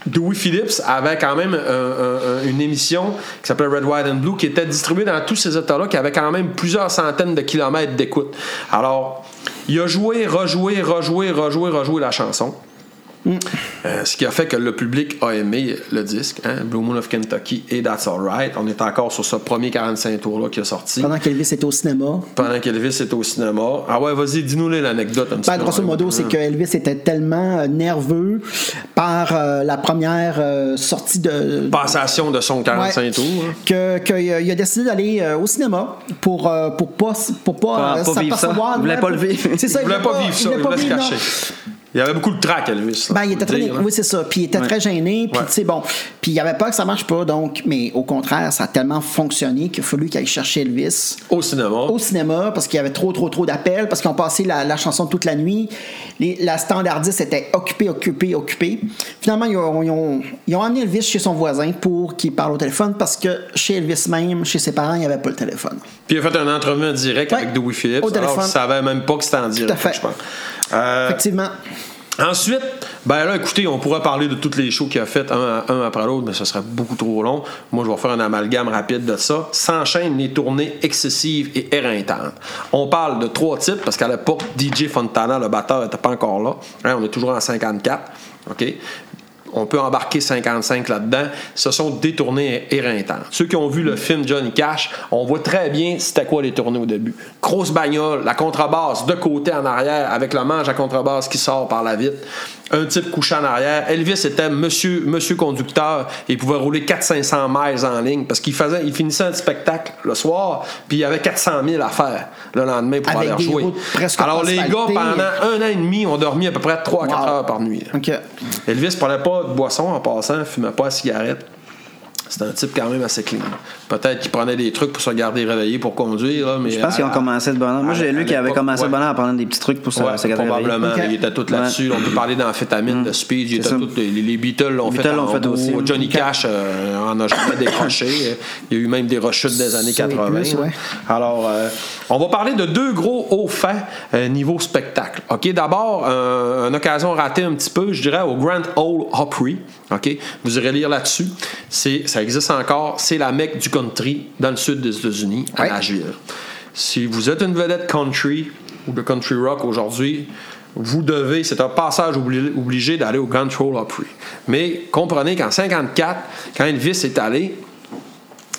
Dewey Phillips avait quand même un- un- un- une émission qui s'appelait Red, White and Blue qui était distribuée dans tous ces États-là, qui avait quand même plusieurs centaines de kilomètres d'écoute. Alors, il a joué, rejoué, rejoué, rejoué, rejoué la chanson. Euh, ce qui a fait que le public a aimé le disque, hein, Blue Moon of Kentucky et That's Alright. On est encore sur ce premier 45 tours-là qui est sorti. Pendant qu'Elvis était au cinéma. Pendant qu'Elvis était au cinéma. Ah ouais, vas-y, dis-nous l'anecdote un petit Ben, peu. grosso modo, c'est que Elvis était tellement euh, nerveux par euh, la première euh, sortie de. Passation de son 45 Ouais. tours. hein. que, que, il a décidé d'aller euh, au cinéma pour pour, pour pas pour pas, Pas- euh, pas vivre ça. Il voulait pas le vivre. C'est ça, Il voulait pas vivre ça, il voulait se cacher. Il y avait beaucoup de trac, Elvis. Ben, il était très, dire, là. oui, c'est ça. Puis il était très gêné. Puis, Ouais. tu sais, bon. Puis il avait peur que ça marche pas. Donc, mais au contraire, ça a tellement fonctionné qu'il a fallu qu'il aille chercher Elvis Au cinéma. au cinéma parce qu'il y avait trop, trop, trop d'appels, parce qu'ils ont passé la, la chanson toute la nuit. Les- la standardiste était occupée, occupée, occupée. Finalement, ils ont, ils ont, ils ont amené Elvis chez son voisin pour qu'il parle au téléphone parce que chez Elvis même, chez ses parents, il n'y avait pas le téléphone. Puis il a fait un entrevue en direct Ouais. avec Dewey Phillips. Au alors téléphone. qu'il savait même pas que c'était en direct, je pense. Euh, Effectivement. Ensuite, ben là, écoutez, on pourrait parler de tous les shows qu'il a fait un, un après l'autre, mais ce serait beaucoup trop long. Moi, je vais faire un amalgame rapide de ça. S'enchaînent les tournées excessives et éreintantes. On parle de trois types, parce qu'à l'époque, DJ Fontana, le batteur, n'était pas encore là. Hein, on est toujours en 54. OK? On peut embarquer 55 là-dedans. Ce sont des tournées éreintantes. Ceux qui ont vu le film Johnny Cash, on voit très bien c'était quoi les tournées au début. Grosse bagnole, la contrebasse de côté en arrière avec le manche à contrebasse qui sort par la vitre. Un type couché en arrière. Elvis était monsieur, monsieur conducteur et il pouvait rouler 400-500 miles en ligne parce qu'il faisait, il finissait un spectacle le soir puis il y avait 400 000 à faire le lendemain pour Avec aller presque Alors les gars, pendant un an et demi, ont dormi à peu près 3-4 Wow. heures par nuit. OK. Elvis prenait pas de boisson en passant, fumait pas de cigarette. C'était un type quand même assez clean. Peut-être qu'il prenait des trucs pour se garder réveillé pour conduire, là, mais. Je pense qu'ils ont commencé de bonheur. Moi, j'ai lu avaient l'époque, commencé de bonheur à prendre des petits trucs pour se, Ouais, se garder réveillé. probablement. Il était tout là-dessus. On peut parler d'amphétamine, de speed. Il C'est était tout- les, les Beatles l'ont fait, en fait aussi. Johnny. Cash euh, en a jamais décroché. Il y a eu même des rechutes des années Ça et 80. plus, ouais. Alors, euh, on va parler de deux gros hauts faits euh, niveau spectacle. OK, d'abord, une occasion ratée un petit peu, je dirais, au Grand Ole Opry. OK, vous irez lire là-dessus. C'est, ça existe encore. C'est la mecque du country dans le sud des États-Unis, à Ouais. Nashville. Si vous êtes une vedette country ou de country rock aujourd'hui, vous devez, c'est un passage obli- obligé d'aller au Grand Ole Opry. Mais comprenez qu'en 54, quand Elvis est allé,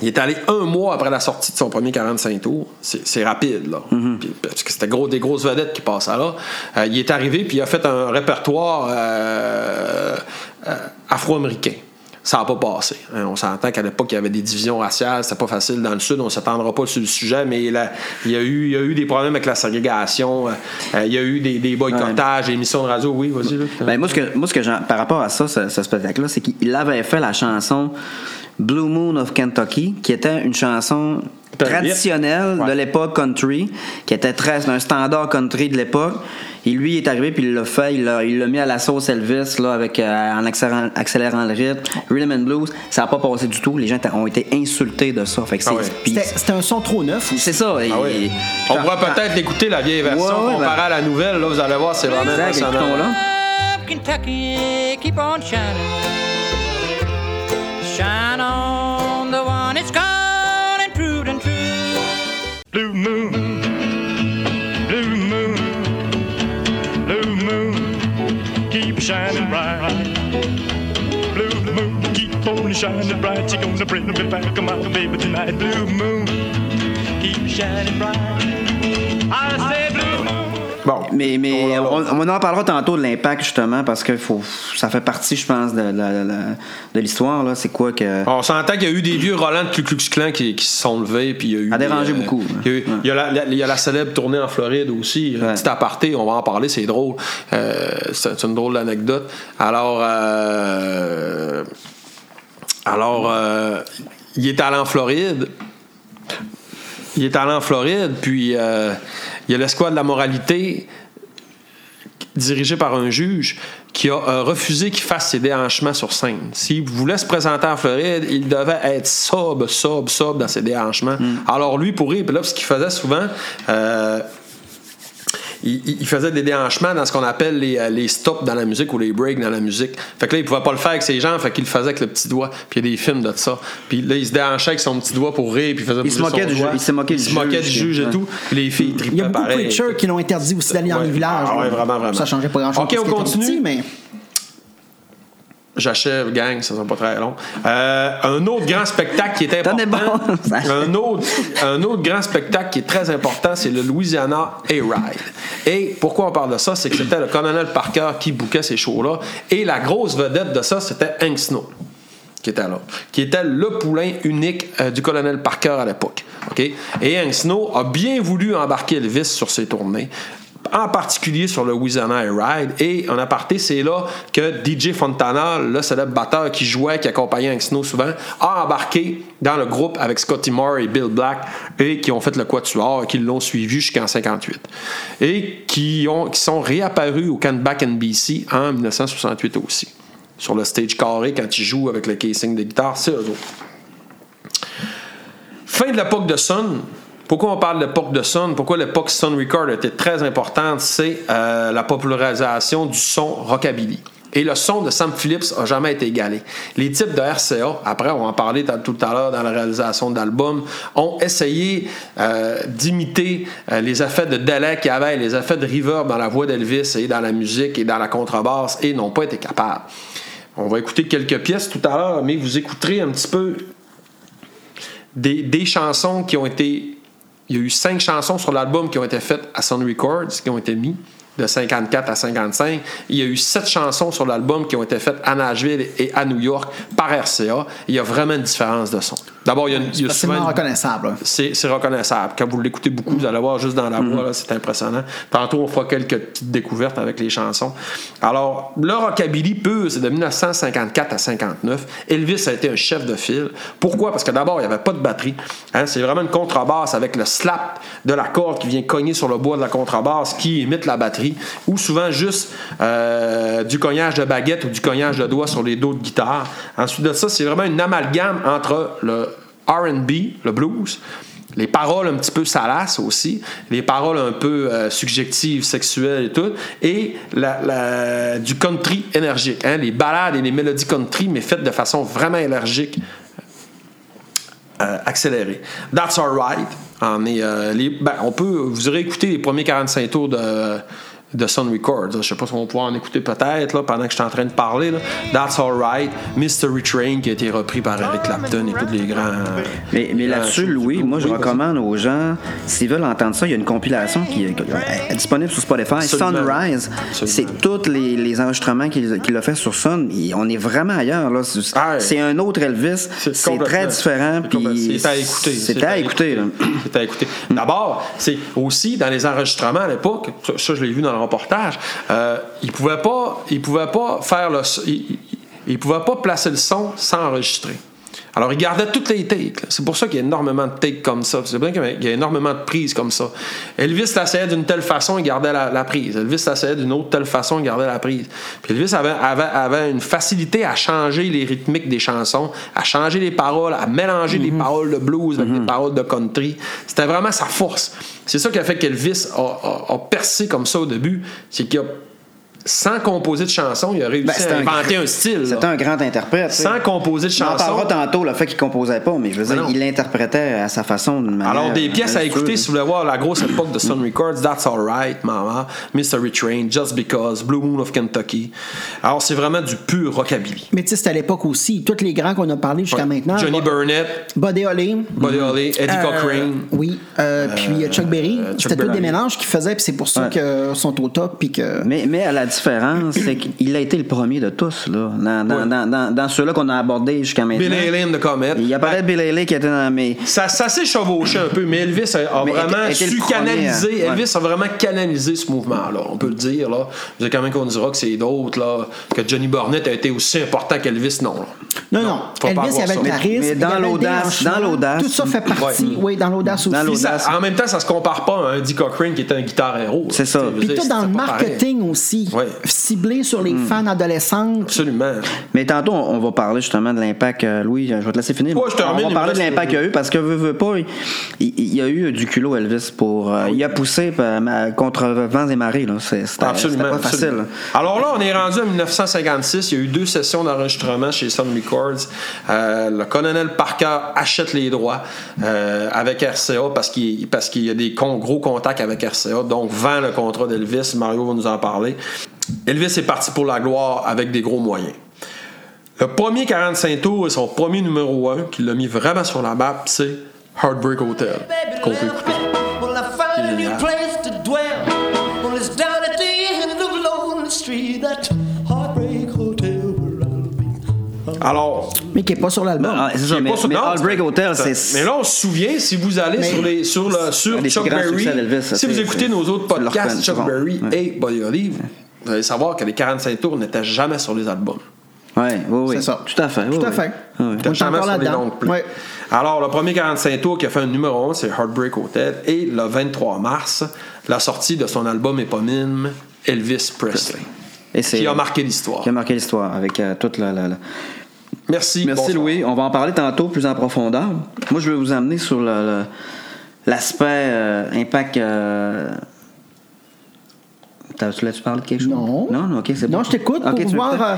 il est allé un mois après la sortie de son premier 45 tours. C'est rapide, là. Puis, parce que c'était gros, des grosses vedettes qui passaient là. Euh, il est arrivé, puis il a fait un répertoire euh, euh, afro-américain. Ça n'a pas passé. Hein, on s'entend qu'à l'époque, il y avait des divisions raciales. C'était pas facile dans le Sud. On ne s'attendra pas sur le sujet, mais là, il, y a eu, il y a eu des problèmes avec la ségrégation. Euh, euh, il y a eu des, des boycottages, des émissions de radio. Oui, vas-y. Ben, moi, ce que, moi, ce que par rapport à ça, ce, ce spectacle-là, c'est qu'il avait fait la chanson Blue Moon of Kentucky, qui était une chanson traditionnelle de l'époque country, qui était très un standard country de l'époque. Et lui, il est arrivé, puis il l'a fait, il l'a, mis à la sauce Elvis, là, avec, euh, en accélérant, accélérant le rythme. Rhythm and Blues, ça n'a pas passé du tout. Les gens ont été insultés de ça. Fait que c'est, Ah puis C'était un son trop neuf c'est ça. Ah oui. On pourrait peut-être écouter la vieille version Ouais, ouais, comparée ben- à la nouvelle. Là, vous allez voir, c'est vraiment Exact, impressionnant. Kentucky, keep on shining. Shine on the one it's gone and proved and true. Blue moon, shining bright. She gonna bring me back, my baby tonight. Blue moon, keep shining bright. I say blue moon. Bon. Mais, mais On- on, on en parlera tantôt de l'impact, justement, parce que faut, ça fait partie, je pense, de, de- de- de l'histoire. là. C'est quoi que. On s'entend qu'il y a eu des vieux Roland de Ku Klux Klan qui, qui se sont levés. Puis il y a eu A des, dérangé beaucoup, Il y a, eu- ouais. il y a la, la- il y a la célèbre tournée en Floride aussi. Un Ouais. petit aparté, on va en parler, c'est drôle. Euh, c'est c'est une drôle d'anecdote. Alors, euh, alors euh, il est allé en Floride. Il est allé en Floride, puis euh, il y a l'escouade de la moralité dirigé par un juge qui a euh, refusé qu'il fasse ses déhanchements sur scène. S'il voulait se présenter en Floride, il devait être sobre, sobre, sobre dans ses déhanchements. Alors lui, pour rire, puis là, ce qu'il faisait souvent, euh, il, faisait des déhanchements dans ce qu'on appelle les, euh, les stops dans la musique ou les breaks dans la musique. Fait que là, il pouvait pas le faire avec ses jambes, fait qu'il le faisait avec le petit doigt. Puis il y a des films de ça. Puis là, il se déhanchait avec son petit doigt pour rire, puis il faisait Il se moquait du doigt. ju- il se moquait juge, du juge et ouais. tout. Les filles Il y a beaucoup de preachers qui l'ont interdit aussi d'aller dans les villages. Ah ouais, là. vraiment, vraiment. Ça changeait pas grand-chose. Ok, on continue. mais J'achève, gang, ça sera pas très long. Euh, un autre grand spectacle qui est important. bon, un, autre, un autre grand spectacle qui est très important, c'est le Louisiana A-Ride. Et pourquoi on parle de ça? C'est que c'était le colonel Parker qui bouquait ces shows-là. Et la grosse vedette de ça, c'était Hank Snow qui était là, qui était le poulain unique euh, du colonel Parker à l'époque. OK? Et Hank Snow a bien voulu embarquer Elvis sur ses tournées, en particulier sur le Louisiana Air Ride. Et en aparté, c'est là que DJ Fontana, le célèbre batteur qui jouait, qui accompagnait Hank Snow souvent, a embarqué dans le groupe avec Scotty Moore et Bill Black et qui ont fait le Quatuor et qui l'ont suivi jusqu'en 58. Et qui, ont, qui sont réapparus au Canback NBC en 1968 aussi sur le stage carré quand ils jouent avec le casing de guitare, c'est eux autres. Fin de l'époque de Sun. Pourquoi on parle de l'époque de Sun? Pourquoi l'époque Sun Record était très importante? C'est euh, la popularisation du son rockabilly. Et le son de Sam Phillips n'a jamais été égalé. Les types de RCA, après on va en parler t- tout à l'heure dans la réalisation d'albums, ont essayé euh, d'imiter euh, les effets de délai qu'il y avait, les effets de reverb dans la voix d'Elvis et dans la musique et dans la contrebasse et n'ont pas été capables. On va écouter quelques pièces tout à l'heure, mais vous écouterez un petit peu des chansons qui ont été. Il y a eu cinq chansons sur l'album qui ont été faites à Sun Records, qui ont été mis de 54 à 55. Il y a eu sept chansons sur l'album qui ont été faites à Nashville et à New York par RCA. Il y a vraiment une différence de son. D'abord, il y a, une- il y a facilement souvent une- reconnaissable. là. c'est c'est reconnaissable. Quand vous l'écoutez beaucoup, vous allez voir juste dans la voix, là, c'est impressionnant. Tantôt, on fera quelques petites découvertes avec les chansons. Alors, le rockabilly pur, c'est de 1954 à 59. Elvis a été un chef de file. Pourquoi? Parce que d'abord, il n'y avait pas de batterie. Hein, c'est vraiment une contrebasse avec le slap de la corde qui vient cogner sur le bois de la contrebasse qui imite la batterie. Ou souvent juste euh, du cognage de baguette ou du cognage de doigt sur les dos de guitare. Ensuite de ça, c'est vraiment une amalgame entre le RB, le blues, les paroles un petit peu salaces aussi, les paroles un peu euh, subjectives, sexuelles et tout, et du country énergique, hein, les ballades et les mélodies country, mais faites de façon vraiment énergique, euh, accélérée. That's Alright. En est, les- ben, on peut, vous aurez écouté les premiers 45 tours de de Sun Records. Je sais pas si on va pouvoir en écouter peut-être là, pendant que je suis en train de parler. là. That's Alright, Mystery Train qui a été repris par Eric Clapton et tous les grands. Mais, mais grands là-dessus. Louis, moi, je Oui, recommande aux gens, s'ils veulent entendre ça, il y a une compilation qui est, est disponible sur Spotify. Absolument. Sunrise, Absolument. c'est tous les, les enregistrements qu'il qu'il a fait sur Sun. Et on est vraiment ailleurs. là. C'est Ah, c'est un autre Elvis. C'est très différent. c'est complètement- puis C'est à écouter. C'est à écouter. C'est à écouter. D'abord, c'est aussi dans les enregistrements à l'époque, ça, ça, je l'ai vu dans le reportage, euh, ils pouvaient pas, ils pouvaient pas faire le, ils- ils pouvaient pas placer le son sans enregistrer. Alors, ils gardaient toutes les takes. C'est pour ça qu'il y a énormément de takes comme ça. C'est bien qu'il y a- il énormément de prises comme ça. Elvis l'assayait d'une telle façon, il gardait la, la prise. Elvis l'assayait d'une autre telle façon, il gardait la prise. Puis Elvis avait, avait, avait une facilité à changer les rythmiques des chansons, à changer les paroles, à mélanger les paroles de blues avec les paroles de country. C'était vraiment sa force. C'est ça qui a fait qu'Elvis a, a- a percé comme ça au début. C'est qu'il a sans composer de chansons, il a réussi Ben, à inventer un style. C'était un grand interprète. Sans composer de On en parlera chansons. tantôt, le fait qu'il composait pas, mais je veux Ben dire, non. il l'interprétait à sa façon d'une manière. Alors, des pièces à écouter si vous voulez voir la grosse époque de Sun Records, That's Alright, Mama, Mystery Train, Just Because, Blue Moon of Kentucky. Alors, c'est vraiment du pur rockabilly. Mais tu sais, c'était à l'époque aussi. Tous les grands qu'on a parlé jusqu'à maintenant. Johnny Bo- Burnett, Buddy Holly. Buddy Holly, Eddie Euh, Cochrane. Oui. Euh, puis euh, Chuck Berry. C'était tous des mélanges qu'ils faisaient, puis c'est pour ça Ouais. qu'ils sont au top. Puis que. Mais, mais à la différence, c'est qu'il a été le premier de tous, là. Dans, dans, dans, dans, dans ceux-là qu'on a abordés jusqu'à maintenant. Bill Haley de Comet. Il y a peut-être Bill Haley qui était dans mes. Ça, ça s'est chevauché un peu, mais Elvis a, a Mais vraiment était- était su premier, canaliser. hein. Ouais. Elvis a vraiment canalisé ce mouvement-là, on peut le dire. Là. Vous avez quand même qu'on dira que c'est d'autres, là, que Johnny Burnett a été aussi important qu'Elvis, non. là. Non, non. faut pas Elvis, avait ça. le Mais- charisme. mais dans avait le l'audace, dans l'audace. Tout ça fait partie. Ouais. Oui, dans l'audace aussi. Ça- en même temps, ça se compare pas à un Eddie Cochrane qui était un guitare héros. C'est ça. Puis tout dans le marketing aussi. Ouais. Ciblé sur Hmm. les fans adolescentes. Absolument. Mais tantôt, on on va parler justement de l'impact. euh, Louis, je vais te laisser finir. Ouais, je termine, on il va parler de l'impact qu'il y a eu parce que, veut, veut pas, il, y a eu du culot, Elvis, pour. euh, il a poussé euh, contre vents et marées. là. C'est- C'était Absolument. c'était pas facile. absolument. Alors là, on est rendu en 1956. Il y a eu deux sessions d'enregistrement chez Sun Records. Euh, le colonel Parker achète les droits euh, avec RCA parce qu'il parce qu'il y a des con- gros contacts avec RCA. Donc, vend le contrat d'Elvis. Mario va nous en parler. Elvis est parti pour la gloire avec des gros moyens. Le premier 45 tours et son premier numéro 1 qui l'a mis vraiment sur la map, c'est Heartbreak Hotel, qu'on peut écouter. Alors, Mais qui n'est pas sur l'album. Ah, c'est ça, mais, pas sur- mais non, Heartbreak c'est- Hotel, c'est. Mais là, on se souvient, si vous allez Mais- sur, les, sur, le, sur Chuck Berry, si vous écoutez nos autres podcasts, Chuck. Berry Ouais. et Buddy Holly, vous allez savoir que les 45 tours n'étaient jamais sur les albums. Oui, oui, oui. C'est ça. Tout à fait. Tout oui, à oui. fait. Oui. On jamais sur les longues plays. Alors, le premier 45 tours qui a fait un numéro 1, c'est Heartbreak Hotel. Et le 23 mars, la sortie de son album éponyme, Elvis Presley. Et c'est- Qui a marqué l'histoire. Qui a marqué l'histoire avec euh, toute la. la- la- Merci. Merci bonsoir. Louis. On va en parler tantôt plus en profondeur. Moi, je vais vous amener sur le- le- l'aspect euh, impact. euh, Tu parlé de quelque chose? Non? Non, ok, c'est bon. Non, je t'écoute Ok, pour tu voir euh,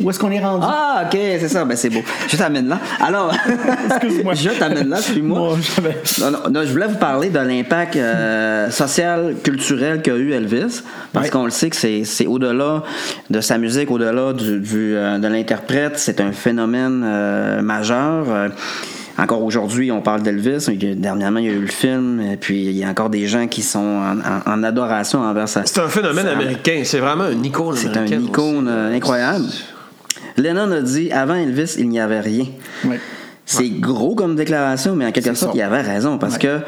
où est-ce qu'on est rendu. Ah, ok, c'est ça. Ben, c'est beau. Je t'amène là. Alors, Excuse-moi. je t'amène là, suis-moi. Non, non, non, je voulais vous parler de l'impact euh, social, culturel qu'a eu Elvis, parce Ouais. qu'on le sait que c'est, au-delà de sa musique, au-delà du, du, euh, de l'interprète, c'est un phénomène majeur. Encore aujourd'hui, on parle d'Elvis. Il y a- Dernièrement, il y a eu le film, et puis il y a encore des gens qui sont en, en- en adoration envers sa. C'est un phénomène américain. C'est vraiment un icône C'est un icône aussi. euh, incroyable. Lennon a dit avant Elvis, il n'y avait rien. C'est gros comme déclaration, mais en quelque sorte, ça. il avait raison parce Ouais. que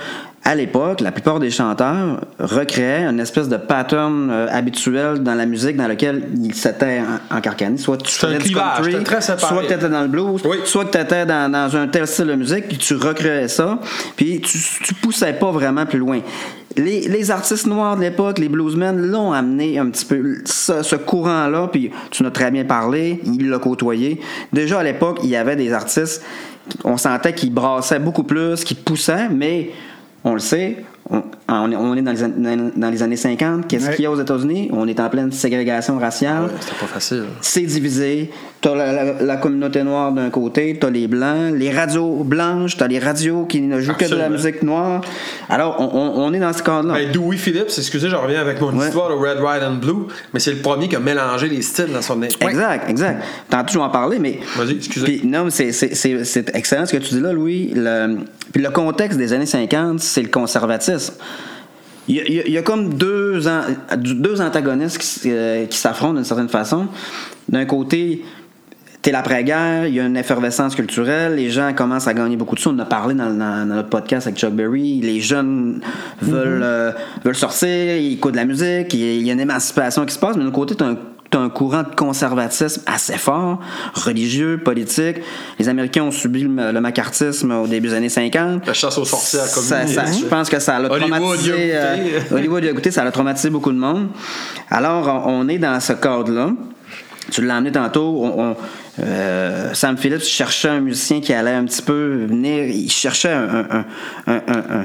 à l'époque, la plupart des chanteurs recréaient une espèce de pattern euh, habituel dans la musique dans lequel ils s'étaient en- encarcanés. Soit tu faisais du country, soit tu étais dans le blues, Oui. soit tu étais dans, dans un tel style de musique, puis tu recréais ça, puis tu, tu poussais pas vraiment plus loin. Les, les artistes noirs de l'époque, les bluesmen, l'ont amené un petit peu ce, ce courant-là, puis tu en as très bien parlé, il l'a côtoyé. Déjà à l'époque, il y avait des artistes, on sentait qu'ils brassaient beaucoup plus, qu'ils poussaient, mais on le sait, on, on est, on est dans, les, an- dans les années 50. Qu'est-ce Ouais. qu'il y a aux États-Unis? On est en pleine ségrégation raciale Ouais, C'était pas facile. c'est divisé. T'as la, la- la communauté noire d'un côté, t'as les blancs, les radios blanches, t'as les radios qui ne jouent que de la musique noire. Alors, on, on- on est dans ce cadre-là. Ben, Dewey Phillips, excusez, je reviens avec mon Ouais. histoire de Red, White and Blue, mais c'est le premier qui a mélangé les styles dans son Exact, exact. Tantôt, je vais en parler, mais. Vas-y, excusez. Puis, non, mais c'est- c'est c'est- c'est excellent ce que tu dis là, Louis. Le, puis le contexte des années 50, c'est le conservatisme. Il y, a, y y comme deux, an- deux antagonistes qui, euh, qui s'affrontent d'une certaine façon. D'un côté, t'es l'après-guerre, il y a une effervescence culturelle, les gens commencent à gagner beaucoup de sous. On en a parlé dans, dans- dans notre podcast avec Chuck Berry. Les jeunes veulent, euh, veulent sortir, ils écoutent de la musique, il y a- il y a une émancipation qui se passe, mais d'un côté, t'as un un courant de conservatisme assez fort, religieux, politique. Les Américains ont subi le, le macartisme au début des années 50. La chasse aux sorcières Ça- communistes. ça- je pense que ça l'a traumatisé. euh, Hollywood y a goûté, ça a traumatisé beaucoup de monde. Alors, on on est dans ce cadre-là. Tu l'as amené tantôt. on- on- euh, Sam Phillips cherchait un musicien qui allait un petit peu venir. Il cherchait un, un, un,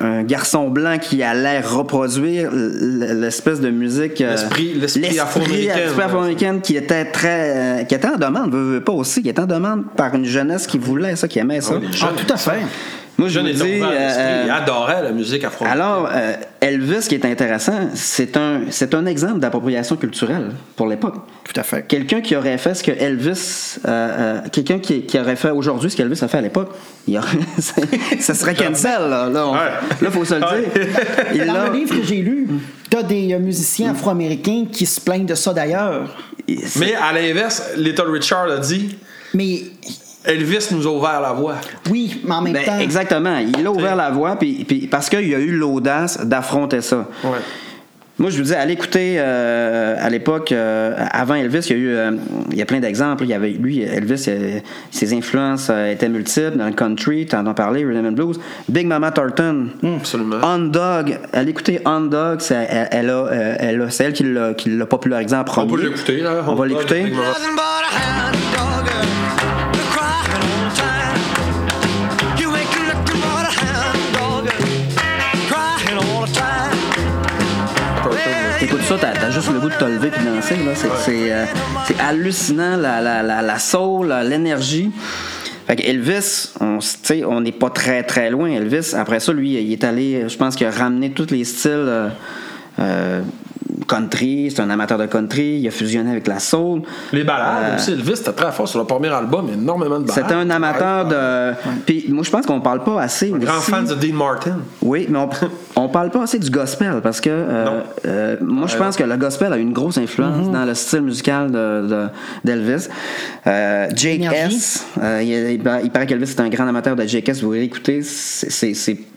un, garçon blanc qui allait reproduire l'espèce de musique. euh, L'esprit- l'esprit afro-américain. l'esprit afro-américaine qui était très. euh, qui était en demande, veux, veux pas aussi, qui était en demande par une jeunesse qui voulait ça, qui aimait ça. Ah, jeunes, tout à fait. Moi, je Jeune vous et dis. euh, il adorait la musique afro alors, euh, Elvis, ce qui est intéressant, c'est un, c'est un exemple d'appropriation culturelle pour l'époque. Tout à fait. Quelqu'un qui aurait fait ce que Elvis, euh, euh, quelqu'un qui, qui aurait fait aujourd'hui ce qu'Elvis a fait à l'époque, il aurait- ça serait cancel. Là, là, on- Ouais. là, faut se le dire. Il Dans le livre que j'ai lu, t'as des euh, musiciens afro-américains qui se plaignent de ça d'ailleurs. Mais à l'inverse, Little Richard a dit Mais Elvis nous a ouvert la voie. oui, mais en même Ben, temps. exactement. Il a ouvert la voie puis, puis parce qu'il a eu l'audace d'affronter ça. Ouais. Moi, je vous dis, allez écouter euh, à l'époque, euh, avant Elvis, il y a eu, euh, il y a plein d'exemples. Il y avait lui, Elvis, euh, ses influences euh, étaient multiples dans le country, t'en as parlé, Rhythm and Blues. Big Mama Thornton, absolument. On Dog, allez écouter On Dog, c'est elle, elle a, elle a- c'est elle qui l'a, qui l'a popularisé en premier. peut l'écouter, là. On On va l'écouter. T'écoutes ça, t'as, t'as juste le goût de te lever puis danser. Là. C'est, euh, hallucinant, la, la, la, la soul, l'énergie. Fait que Elvis, on on n'est pas très très loin. Elvis, après ça, lui, il est allé, je pense qu'il a ramené tous les styles euh, euh, country. C'est un amateur de country. Il a fusionné avec la soul. Les balades Euh, aussi. Elvis, c'était très fort sur le premier album. Énormément de balades. C'était un amateur de. Puis moi, je pense qu'on parle pas assez. Grand aussi- fan de Dean Martin. Oui, mais on, on parle pas assez du gospel parce que euh, euh, moi je pense que le gospel a une grosse influence dans le style musical de, de- d'Elvis. Euh, Jake. S, euh, il, il pa- il paraît qu'Elvis est un grand amateur de Jake S. Vous pouvez l'écouter, c'est,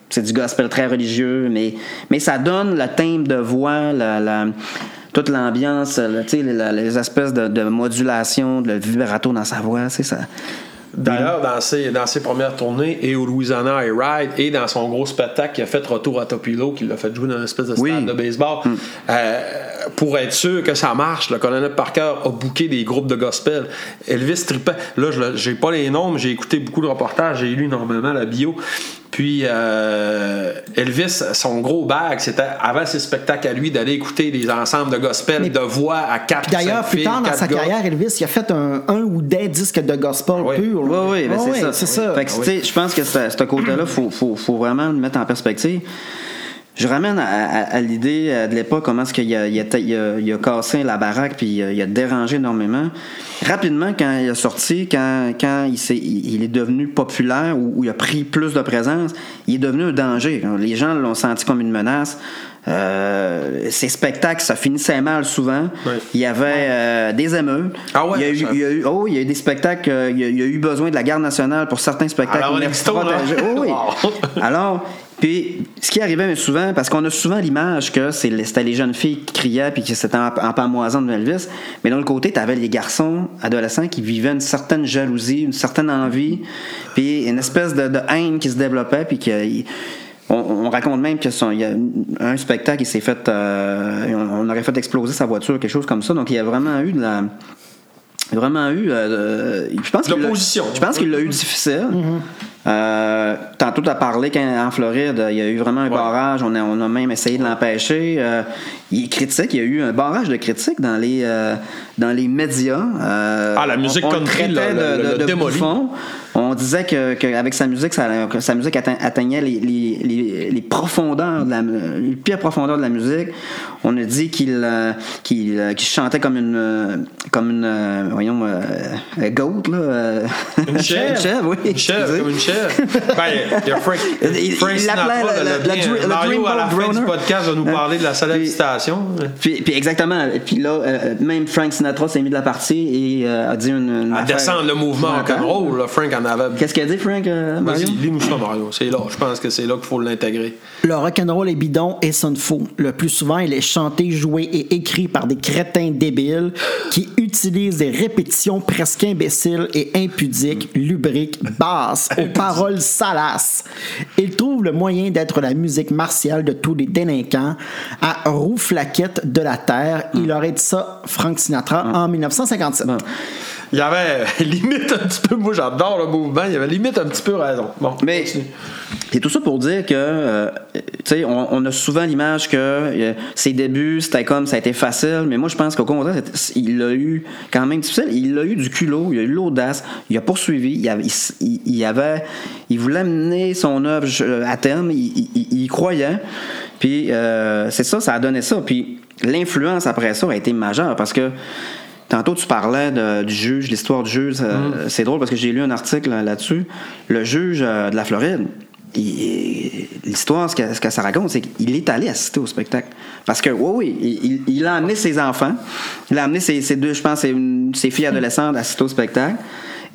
c'est, du gospel très religieux, mais, mais ça donne le timbre de voix, la, la- toute l'ambiance, le- les, les espèces de, de modulation, de vibrato dans sa voix, c'est ça. D'ailleurs, dans ses, dans ses premières tournées, et au Louisiana I Ride, et dans son gros spectacle qui a fait Retour à Topilo, qui l'a fait jouer dans une espèce de stade Oui. De baseball, euh, pour être sûr que ça marche, le colonel Parker a booké des groupes de gospel. Elvis tripait. Là, j'ai pas les noms, mais j'ai écouté beaucoup de reportages, j'ai lu énormément la bio. Puis euh, Elvis, son gros bag, c'était avant ses spectacles à lui d'aller écouter des ensembles de gospel Mais- de voix à quatre Puis D'ailleurs, plus tard dans sa gars. carrière, Elvis, il a fait un, un ou des disques de gospel Oui. pur. Oui, oui, ben Ah c'est oui, ça. c'est ça. Fait que, tu sais, je pense que ce, ce côté-là, il faut, faut, faut vraiment le mettre en perspective. Je ramène à, à- à l'idée euh, de l'époque, comment est-ce qu'il a, il a, il a- il a cassé la baraque puis il a, il a dérangé énormément. Rapidement, quand il est sorti, quand, quand il, est devenu populaire ou, ou il a pris plus de présence, il est devenu un danger. Les gens l'ont senti comme une menace. Euh, ses spectacles, ça finissait mal souvent. Oui. Il y avait euh, des émeutes. Ah ouais, il, y a eu, il y a eu- oh, il y a eu des spectacles, euh, il y a, il y a eu besoin de la garde nationale pour certains spectacles. Alors, exto, là. protéger. Oh, oui. Alors, puis, ce qui arrivait souvent, parce qu'on a souvent l'image que c'était les jeunes filles qui criaient puis que c'était en, en de Elvis, mais d'un autre côté, tu avais les garçons adolescents qui vivaient une certaine jalousie, une certaine envie, puis une espèce de, haine qui se développait, puis que. on raconte même qu'il y a un spectacle qui s'est fait. euh, on, on aurait fait exploser sa voiture, quelque chose comme ça. Donc, il y a vraiment eu de la. Il y a vraiment eu. euh, je pense l'opposition. Je pense qu'il l'a eu difficile. Euh, tantôt, tu as parlé qu'en Floride, il y a eu vraiment un barrage. On a, on a même essayé de l'empêcher. Euh, il est critique. Il y a eu un barrage de critiques dans les, euh, dans les médias. Euh, Ah, la musique on, on le country démoli. On disait que, qu'avec sa musique, ça, que sa musique atteignait les, les, les, les profondeurs, de la, les pires profondeurs de la musique. On a dit qu'il, euh, qu'il, euh, qu'il chantait comme une, euh, comme une, euh, voyons, goat là. euh, Une chèvre. oui. Une chèvre, comme une chèvre. Ben, il y a Frank, Il- Frank il l'appelait l'a le Dre- le Mario, à la fin du podcast, va nous parler de la célèbre Puis- citation. Puis, puis exactement. Puis là, même Frank Sinatra s'est mis de la partie et a dit une. une À descendre le mouvement rock'n'roll, là, Frank en avait. Qu'est-ce qu'il a dit, Frank euh, Mario? Vas-y, lis-nous ça, Mario. C'est là. Je pense que c'est là qu'il faut l'intégrer. Le rock'n'roll est bidon et sonne faux. Le plus souvent, il est chanté, joué et écrit par des crétins débiles qui utilisent des répétitions presque imbéciles et impudiques, lubriques, basses, aux paroles salaces. Il trouve le moyen d'être la musique martiale de tous les délinquants à roue-flaquette de la terre. Il aurait dit ça, Frank Sinatra, en 1957. Il y avait limite un petit peu. Moi, j'adore le mouvement. Il y avait limite un petit peu raison. Bon, Mais c'est tout ça pour dire que, euh, tu sais, on, on a souvent l'image que euh, ses débuts, c'était comme, ça a été facile, mais moi, je pense qu'au contraire, il l'a eu quand même difficile. Il a eu du culot, il a eu l'audace, il a poursuivi, il, avait, il, avait, il voulait mener son œuvre euh, à terme, il, il- croyait, puis euh, c'est ça, ça a donné ça. Puis l'influence après ça a été majeure parce que Tantôt, tu parlais de- du juge, l'histoire du juge. euh, C'est drôle parce que j'ai lu un article là- là-dessus. Le juge euh, de la Floride, l'histoire, ce que, ce que ça raconte, c'est qu'il est allé assister au spectacle. Parce que, oui, oui, il, a amené ses enfants. Il a amené ses, ses deux, je pense, ses, ses filles adolescentes à assister au spectacle.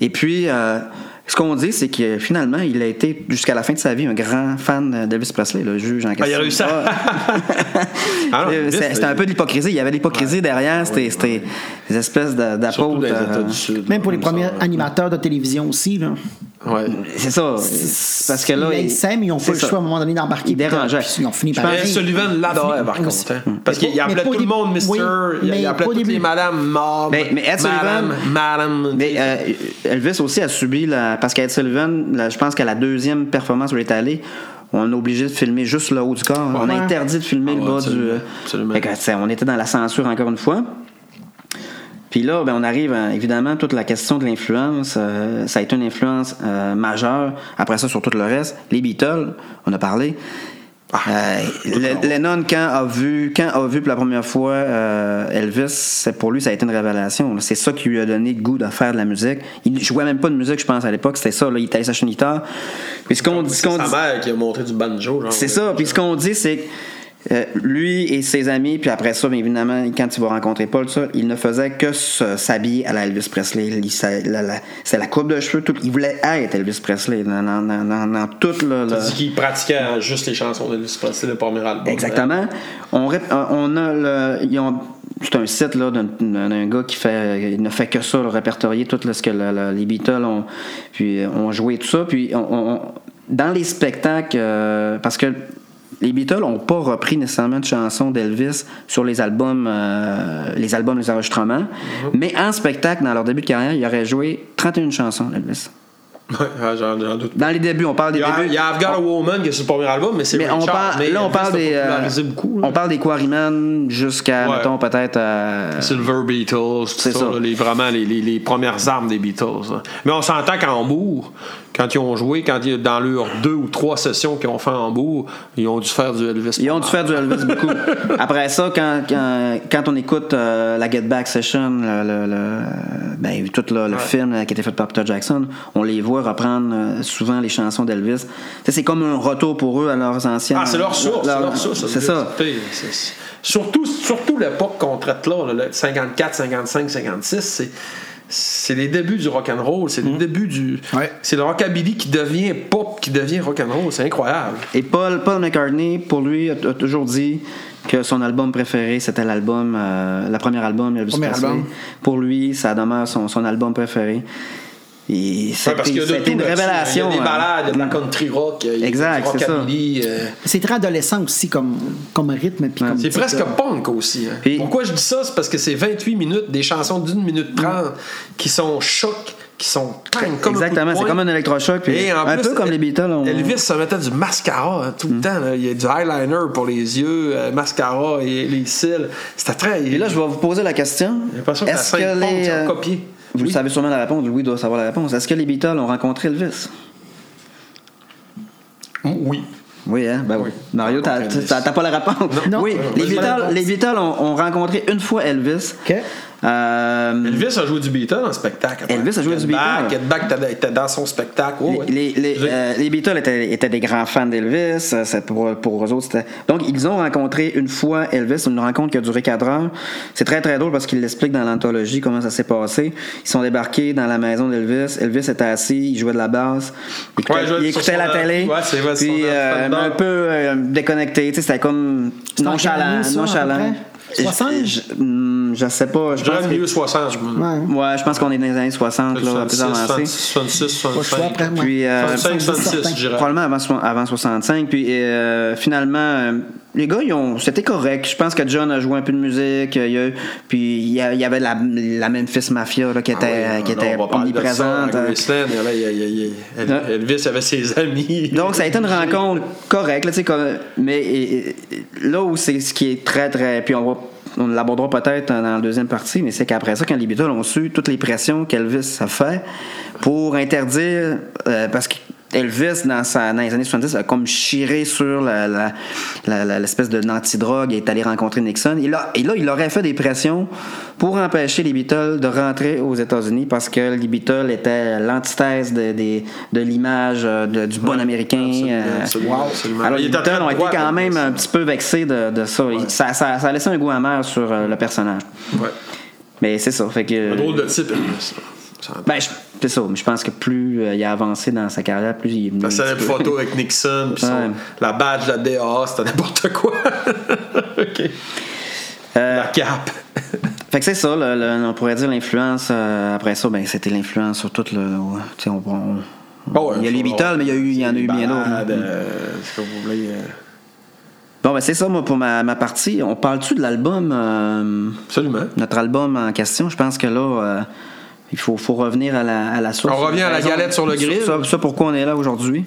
Et puis, euh, ce qu'on dit, c'est que finalement, il a été jusqu'à la fin de sa vie un grand fan d'Elvis Presley, le juge en question. Ah, il a réussi à- Ah non, Euh, C'était un peu de l'hypocrisie. Il y avait de l'hypocrisie derrière. C'était c'était des espèces d'apôtres. les euh. Même pour les comme ça, premiers ouais. animateurs de télévision aussi. Là. Ouais. C'est ça. Parce que là. Ils s'aiment, ils c'est pas le ça. choix à un moment donné d'embarquer. Ils dérangeaient. Ils ont fini Je par. pense- Mais Sullivan l'adorait, par Aussi. contre. hein. Parce qu'il appelait pas tout le monde Mister. Oui, il, appelait toutes les. Madame Mom. Mais- mais Ed Sullivan- Madame. Mais euh, Elvis aussi a subi la. Parce qu'Ed Sullivan, la- je pense qu'à la deuxième performance où il est allé, on a obligé de filmer juste le haut du corps. On a interdit de filmer Ah le bas absolument, du. absolument. Fait que, sais, on était dans la censure encore une fois. Puis là, ben, on arrive à, évidemment toute la question de l'influence. euh, ça a été une influence euh, majeure. Après ça, sur tout le reste, les Beatles, on a parlé. Euh, Le- Lennon, quand a vu, quand a vu pour la première fois euh, Elvis, c'est pour lui, ça a été une révélation. C'est ça qui lui a donné le goût de faire de la musique. Il jouait même pas de musique, je pense, à l'époque. C'était ça. Là, il était allé s'acheter une guitare. Puis ce qu'on dit, ce C'est qu'on sa dit- mère qui a montré du banjo. c'est ça. Puis ce qu'on dit, c'est que euh, lui et ses amis, puis après ça, bien évidemment, quand il va rencontrer Paul, ça, il ne faisait que s'habiller à la Elvis Presley. C'est la coupe de cheveux. Tout, il voulait être Elvis Presley dans, dans, dans, dans- tout le- le- qu'il pratiquait juste les chansons de Elvis Presley, le premier album. Exactement. On, on a le. ils ont- c'est un site là, d'un, gars qui fait, il ne fait que ça, là, répertorier tout là, ce que le- le- les Beatles ont, puis, euh, ont joué, tout ça. Puis on- on- dans les spectacles, euh, parce que les Beatles n'ont pas repris nécessairement de chansons d'Elvis sur les albums, euh, les albums, les enregistrements, mais en spectacle, dans leur début de carrière, ils auraient joué 31 chansons d'Elvis. Ouais, j'en, j'en doute. Dans les débuts, on parle des Il y a, débuts. il y a I've Got a Woman qui est sur le premier album, mais c'est Mais on Richard. parle, mais là, on Elvis parle des, euh, beaucoup. on parle des Quarrymen jusqu'à, Ouais. mettons, peut-être. euh, Silver Beatles, tout C'est ça, ça. là, les, vraiment les, les- les premières armes des Beatles. là. Mais on s'entend qu'en Hambourg, quand ils ont joué, quand ils, dans leurs deux ou trois sessions qu'ils ont fait en Hambourg, ils ont dû faire du Elvis. Ils ont dû faire du Elvis beaucoup. Après ça, quand, quand, quand on écoute euh, la Get Back Session, le, le- le- ben, tout le, le film euh, qui a été fait par Peter Jackson, on les voit reprendre euh, souvent les chansons d'Elvis. C'est comme un retour pour eux à leurs anciennes. Ah, c'est leur source, leur- c'est leur source. C'est ça. Surtout, surtout l'époque qu'on traite là, là, le 54, 55, 56, c'est. C'est les débuts du rock and roll, c'est les débuts du. Ouais. C'est le rockabilly qui devient pop, qui devient rock and roll, c'est incroyable. Et Paul, Paul McCartney, pour lui, a, a toujours dit que son album préféré, c'était l'album, euh, le premier album Premier album. Pour lui, ça demeure son, son album préféré. Et Ouais, c'était parce qu'il y a de tout une révélation. Il y a des hein. balades, de la country rock, Exact, c'est ça. euh, C'est très adolescent aussi comme, comme rythme. Puis comme C'est presque punk aussi. hein. Puis- Pourquoi je dis ça? C'est parce que c'est 28 minutes, des chansons d'une minute trente qui sont chocs, qui sont comme Exactement, c'est comme un électrochoc. Et en un plus, peu comme les Beatles. on- Elvis se mettait du mascara hein, tout le temps. là. Il y a du eyeliner pour les yeux, euh, mascara et les cils. C'était très. Et là, je vais vous poser la question. J'ai l'impression que la Est-ce que pompes, les. euh, copier. Vous Oui. savez sûrement la réponse. Louis doit savoir la réponse. Est-ce que les Beatles ont rencontré Elvis? Oui. Oui, hein? Ben oui. Mario, t'as pas la réponse. Non. Oui, Non. les Beatles, les Beatles ont, ont rencontré une fois Elvis. OK. Euh, Elvis a joué du Beatle en spectacle. Elvis a joué du Get Beatle. Get Back était- dans son spectacle. Oh, ouais. Les, euh, les Beatles étaient, étaient des grands fans d'Elvis. euh, Pour, pour eux autres, c'était- Donc, ils ont rencontré une fois Elvis, une rencontre qui a duré 4 heures. C'est très, très drôle parce qu'ils l'expliquent dans l'anthologie comment ça s'est passé. Ils sont débarqués dans la maison d'Elvis. Elvis était assis, il jouait de la basse. Il écoutait, Ouais, il jouait il sur écoutait son- la télé. ouais, c'est vrai, puis, euh, un peu euh, déconnecté. C'était comme nonchalant. nonchalant. Près? 60? Je, je, hum, je sais pas. Je dirais milieu 60. je me- Ouais. Ouais, je pense qu'on est dans les années 60, là, plus 66, avancé. 66, 65. Pas le choix après, moi. Puis, euh, 65, 66, certain. je dirais. Probablement avant, avant 65. Puis euh, finalement, euh, les gars, ils ont, c'était correct. Je pense que John a joué un peu de musique. il a- puis il y, avait la, la Memphis Mafia là, qui était, Ah oui, qui ça, omniprésente. Graceland, il y avait- il. Elvis avait ses amis. Donc, ça a été une rencontre correcte, là, mais et- là où c'est ce qui est très, très. Puis on va. On l'abordera peut-être dans la deuxième partie, mais c'est qu'après ça, quand les Beatles ont su toutes les pressions qu'Elvis a fait pour interdire, euh, parce que Elvis, dans, sa- dans les années 70, a comme chiré sur la- la- la- la- l'espèce de d'antidrogue et est allé rencontrer Nixon. Et là, et là, il aurait fait des pressions pour empêcher les Beatles de rentrer aux États-Unis parce que les Beatles étaient l'antithèse de, l'image euh, du bon américain. absolument, euh, absolument, absolument. Alors, Il les était Beatles ont été quand même un petit peu vexés de, de ça. Ça, ça. ça a laissé un goût amer sur euh, le personnage. Ouais. Mais c'est ça. Fait que, Un drôle de type, Elvis. Ça- ben, c'est ça. Mais je pense que plus euh, il a avancé dans sa carrière, plus il est venu. La célèbre photo avec Nixon, puis Ouais. la badge la DAA, c'était n'importe quoi. OK. Euh, La cape. Fait que c'est ça, le- le- on pourrait dire l'influence. euh, après ça, ben, c'était l'influence sur tout le. ouais, on- ouais, il y a les Beatles, mais il y, a eu, il y en a eu bien d'autres. ce que vous voulez, Bon, ben, c'est ça, moi, pour ma, ma partie. On parle-tu de l'album, Absolument. notre album en question? Je pense que là, il faut, faut revenir à la, à la source. On revient à la galette sur le grill. Ça, ça, pourquoi on est là aujourd'hui?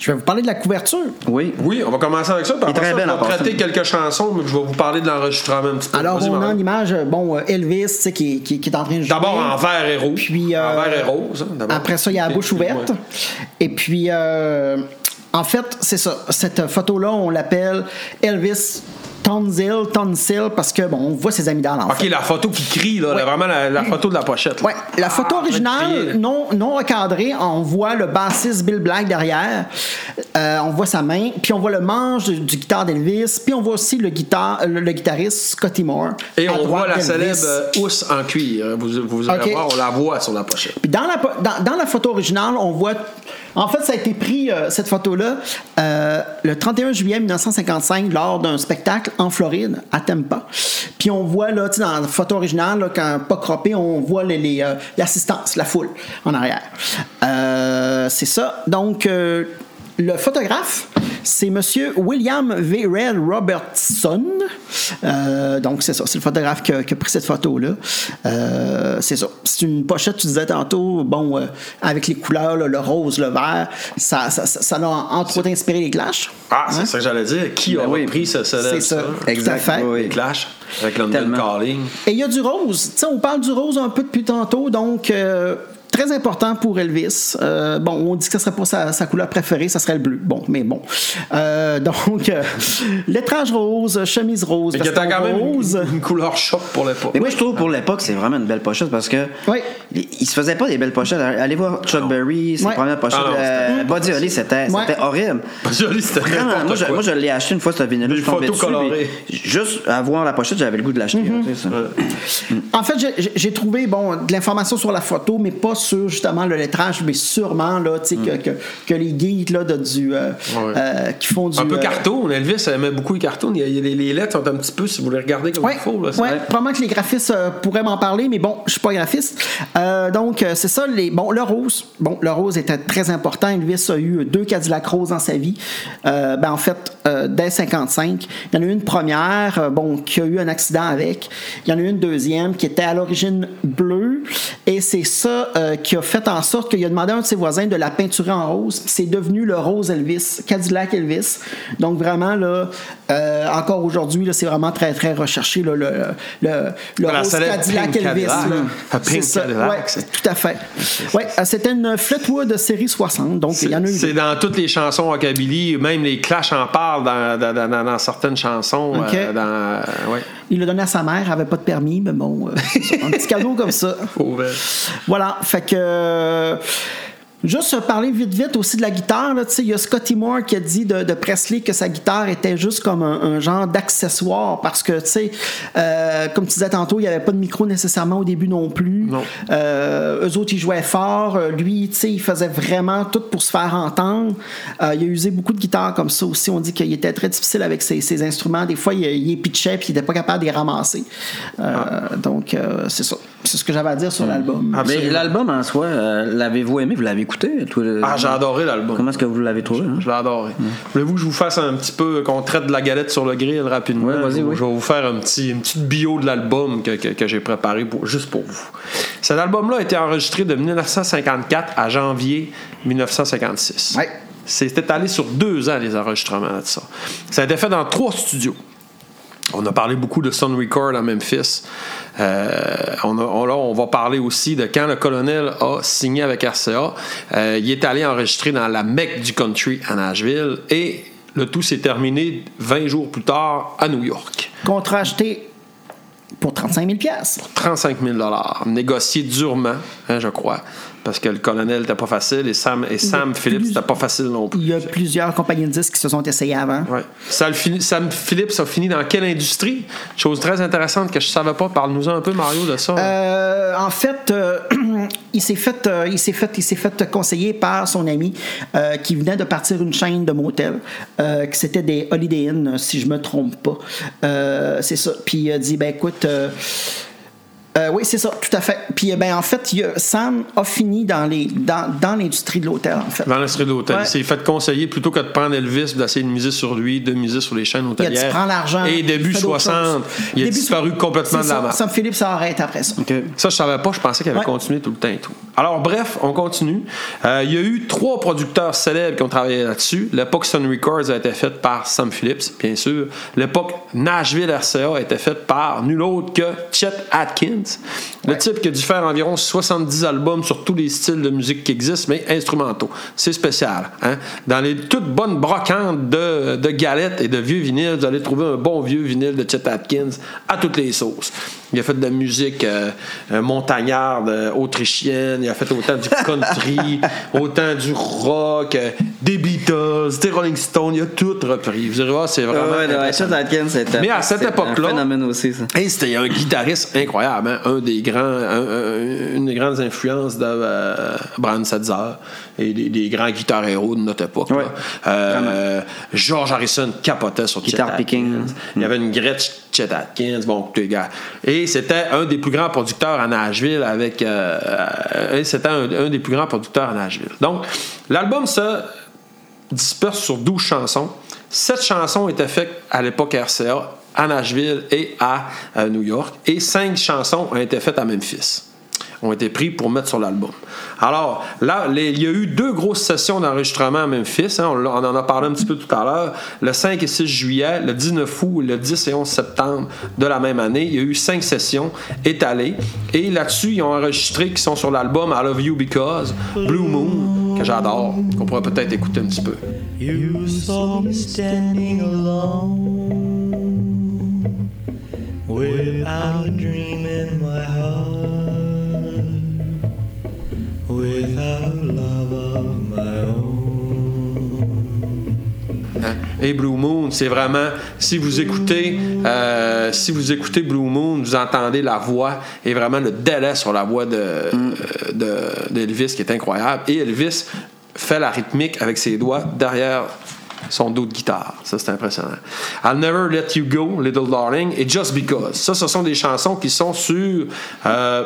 Je vais vous parler de la couverture. Oui. Oui, on va commencer avec ça. puis Il est après très ça, belle traiter passant. quelques chansons, mais je vais vous parler de l'enregistrement un petit peu. Alors, on a Marie. en image, euh, bon, euh, Elvis, tu sais, qui, qui, qui est en train de jouer. D'abord en vert et rouge. Puis, euh, en vert et rose. hein, d'abord. Après ça, il y a la bouche ouverte. Et puis, euh, en fait, c'est ça. Cette photo-là, on l'appelle Elvis Tonsil, Tonsil, parce que, bon, on voit ses amis dans l'enfant. OK, la photo qui crie, là, Ouais. vraiment la, la photo de la pochette. là. Ouais, la photo Ah, originale, crier. non, non recadrée, on voit le bassiste Bill Black derrière, Euh, on voit sa main, puis on voit le manche du, du guitare d'Elvis, puis on voit aussi le, guitare, le, le guitariste Scotty Moore. Et on voit la célèbre euh, housse en cuir. Vous, vous allez voir, on la voit sur la pochette. Puis dans la, dans la photo originale, on voit. En fait, ça a été pris, euh, cette photo-là, euh, le 31 juillet 1955, lors d'un spectacle en Floride, à Tampa. Puis on voit, là, dans la photo originale, là, quand pas croppé, on voit les- les, euh, l'assistance, la foule en arrière. C'est ça. Donc, le photographe, c'est Monsieur William V. Red Robertson. Euh, donc, c'est ça. C'est le photographe qui a, qui a pris cette photo-là. Euh, c'est ça. C'est une pochette, tu disais tantôt, bon, euh, avec les couleurs, là, le rose, le vert, ça, ça, ça, ça a entre autres inspiré les Clash. Ah, c'est ça que j'allais dire. Qui a Ben oui. repris ce célèbre C'est ça. ça? Tout à Exact, fait. oui. Les Clash, avec London. Calling. Et il y a du rose. Tu sais, on parle du rose un peu depuis tantôt, donc euh, très important pour Elvis. Euh, bon, on dit que ce serait pas sa, sa couleur préférée, ça serait le bleu. Bon, mais bon. Euh, donc, euh, lettrage rose, chemise rose, Mais qui était veston quand même rose. une, une couleur choc pour l'époque. Mais moi, je trouve pour l'époque, c'est vraiment une belle pochette parce que. Oui. Il il se faisait pas des belles pochettes. Allez voir Chuck Berry, ses Ouais. premières pochettes. Ah non, euh, c'était- Buddy Holly, c'était Ouais. c'était horrible. Joli, c'était Vraiment, n'importe moi, je, moi, je l'ai acheté une fois, ce vinyle dessus, colorées. puis Juste à voir la pochette, j'avais le goût de l'acheter. Ça. En fait, j'ai trouvé bon, de l'information sur la photo, mais pas sur justement le lettrage, mais sûrement là, tu sais, que, que, que les geeks là, de, du, euh, Mm. Ouais. euh, qui font du. Un peu euh, cartoon. Elvis aimait beaucoup les cartoons. Il y a- les, les lettres sont un petit peu, si vous les regardez comme Oui, il faut. Là, c'est- ouais, probablement que les graphistes pourraient m'en parler, mais bon, je suis pas graphiste. Donc, c'est ça. Les, bon, le rose. Bon, le rose était très important. Elvis a eu deux Cadillac roses dans sa vie. Ben, en fait, dès 55. Il y en a eu une première, bon, qui a eu un accident avec. Il y en a eu une deuxième qui était à l'origine bleue. Et c'est ça, euh, euh, qui a fait en sorte qu'il a demandé à un de ses voisins de la peinturer en rose. puis C'est devenu le rose Elvis, Cadillac Elvis. Donc vraiment, là, euh, encore aujourd'hui, c'est vraiment très, très recherché, là, le, le, le rose Cadillac Pink Elvis. Ah, Pink ça. Cadillac, Ouais, tout à fait. Ouais, euh, c'était une Fleetwood de série 60, donc il y en a eu C'est dans toutes les chansons rockabilly, même les Clash en parlent dans, dans- dans- dans- dans certaines chansons. Ok. euh, dans, euh, ouais. Il l'a donné à sa mère, elle avait pas de permis, mais bon, un petit cadeau comme ça. Voilà, fait que. euh, Juste parler vite vite aussi de la guitare, là, tu sais, il y a Scotty Moore qui a dit de, de Presley que sa guitare était juste comme un, un genre d'accessoire parce que, tu sais, euh, comme tu disais tantôt, il n'y avait pas de micro nécessairement au début non plus. Non. Euh, eux autres, ils jouaient fort. Lui, tu sais, il faisait vraiment tout pour se faire entendre. Euh, il a usé beaucoup de guitares comme ça aussi. On dit qu'il était très difficile avec ses, ses instruments. Des fois, il, il les pitchait puis il n'était pas capable de les ramasser. Euh, Donc, c'est ça. C'est ce que j'avais à dire sur l'album. Mais Absolument. l'album en soi, euh, l'avez-vous aimé? Vous l'avez écouté? toi, le- Ah, j'ai adoré l'album. Comment est-ce que vous l'avez trouvé? hein? Je l'ai adoré. Voulez-vous que je vous fasse un petit peu, qu'on traite de la galette sur le grill rapidement? Ouais, vas-y, je, oui. je vais vous faire un petit, une petite bio de l'album que, que- que j'ai préparé pour, juste pour vous. Cet album-là a été enregistré de 1954 à janvier 1956. Ouais. C'était allé sur deux ans, les enregistrements de ça. Ça a été fait dans trois studios. On a parlé beaucoup de Sun Record à Memphis. Euh, on a- on- là, on va parler aussi de quand le colonel a signé avec RCA. Euh, il est allé enregistrer dans la Mecque du country à Nashville et le tout s'est terminé 20 jours plus tard à New York. Contrat acheté pour 35 000 piastres. 35 000 négocié durement, hein, je crois, parce que le colonel n'était pas facile et Sam, et Sam Phillips n'était pas facile non plus. Il y a plusieurs compagnies de disques qui se sont essayées avant. Ouais. Sam, Phillips a fini dans quelle industrie? Chose très intéressante que je ne savais pas. Parle-nous un peu, Mario, de ça. Euh, en fait, euh, il s'est fait, euh, il s'est fait, il s'est fait conseiller par son ami qui venait de partir une chaîne de motels, que c'était des Holiday Inn, si je me trompe pas. C'est ça. Puis il a dit, ben écoute. Euh, oui, c'est ça, tout à fait. Puis, euh, ben, en fait, Sam a fini dans les dans, dans l'industrie de l'hôtel, en fait. dans l'industrie de l'hôtel. Ouais. Il s'est fait conseiller plutôt que de prendre Elvis, d'essayer de miser sur lui, de miser sur les chaînes Il a hôtelières. dit, prends l'argent. Et début fais d'autres 60, choses. il a Début disparu so- complètement de la map. Sam Phillips arrête après ça. OK. Ça, je savais pas. Je pensais qu'il avait Ouais. continué tout le temps et tout. Alors, bref, on continue. Euh, il y a eu trois producteurs célèbres qui ont travaillé là-dessus. L'époque Sun Records a été faite par Sam Phillips, bien sûr. L'époque Nashville RCA a été faite par nul autre que Chet Atkins. means. Le type qui a dû faire environ 70 albums sur tous les styles de musique qui existent, mais instrumentaux. C'est spécial. Hein? Dans les toutes bonnes brocantes de, de galettes et de vieux vinyles, vous allez trouver un bon vieux vinyle de Chet Atkins à toutes les sauces. Il a fait de la musique euh, euh, montagnarde, euh, autrichienne. Il a fait autant du country, autant du rock, euh, des Beatles, des Rolling Stones. Il a tout repris. Vous allez voir, c'est vraiment. Ouais. Chet Atkins, c'était Mais à cette époque-là- un phénomène aussi, ça. C'était un guitariste incroyable, hein? un des grands, un- un- une des grandes influences de euh, Brian Setzer et des, des grands guitares héros de notre époque. Ouais, Euh, George Harrison capotait sur Guitar picking. Il y avait une Gretsch Chet Atkins, bon, tous les gars. Et c'était un des plus grands producteurs à Nashville avec. euh, et c'était un, un des plus grands producteurs à Nashville. Donc, l'album se disperse sur 12 chansons. Sept chansons étaient faites à l'époque RCA, à Nashville et à euh, New York. Et cinq chansons ont été faites à Memphis. Ont été pris pour mettre sur l'album. Alors, là, il y a eu deux grosses sessions d'enregistrement à Memphis. hein. on, en a parlé un petit peu tout à l'heure. Le 5 et 6 juillet, le 19 août, le 10 et 11 septembre de la même année. Il y a eu cinq sessions étalées. Et là-dessus, ils ont enregistré, qui sont sur l'album I Love You Because, Blue Moon, que j'adore, qu'on pourrait peut-être écouter un petit peu. You saw standing alone without a dream in my heart, without love of my own. Hein? Et Blue Moon, c'est vraiment, si vous écoutez, euh, si vous écoutez Blue Moon, vous entendez la voix et vraiment le délai sur la voix de, de- d'Elvis qui est incroyable. Et Elvis fait la rythmique avec ses doigts derrière son dos de guitare. Ça, c'est impressionnant. I'll Never Let You Go, Little Darling, et Just Because. Ça, ce sont des chansons qui sont sur euh,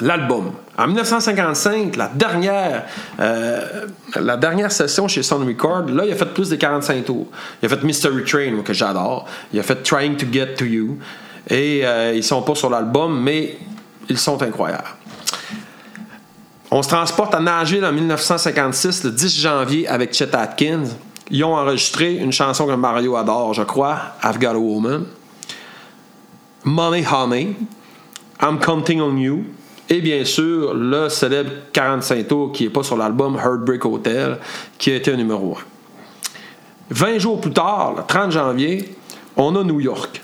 l'album. En 1955, la dernière, euh, la dernière session chez Sun Record, là, il a fait plus de 45 tours. Il a fait Mystery Train, que j'adore. Il a fait Trying to Get to You. Et euh, ils sont pas sur l'album, mais ils sont incroyables. On se transporte à Nashville en 1956, le 10 janvier, avec Chet Atkins. Ils ont enregistré une chanson que Mario adore, je crois, I've Got a Woman. Money Honey, I'm Counting on You. Et bien sûr, le célèbre 45 tours qui n'est pas sur l'album Heartbreak Hotel, qui a été un numéro 1. 20 jours plus tard, le 30 janvier, on a New York.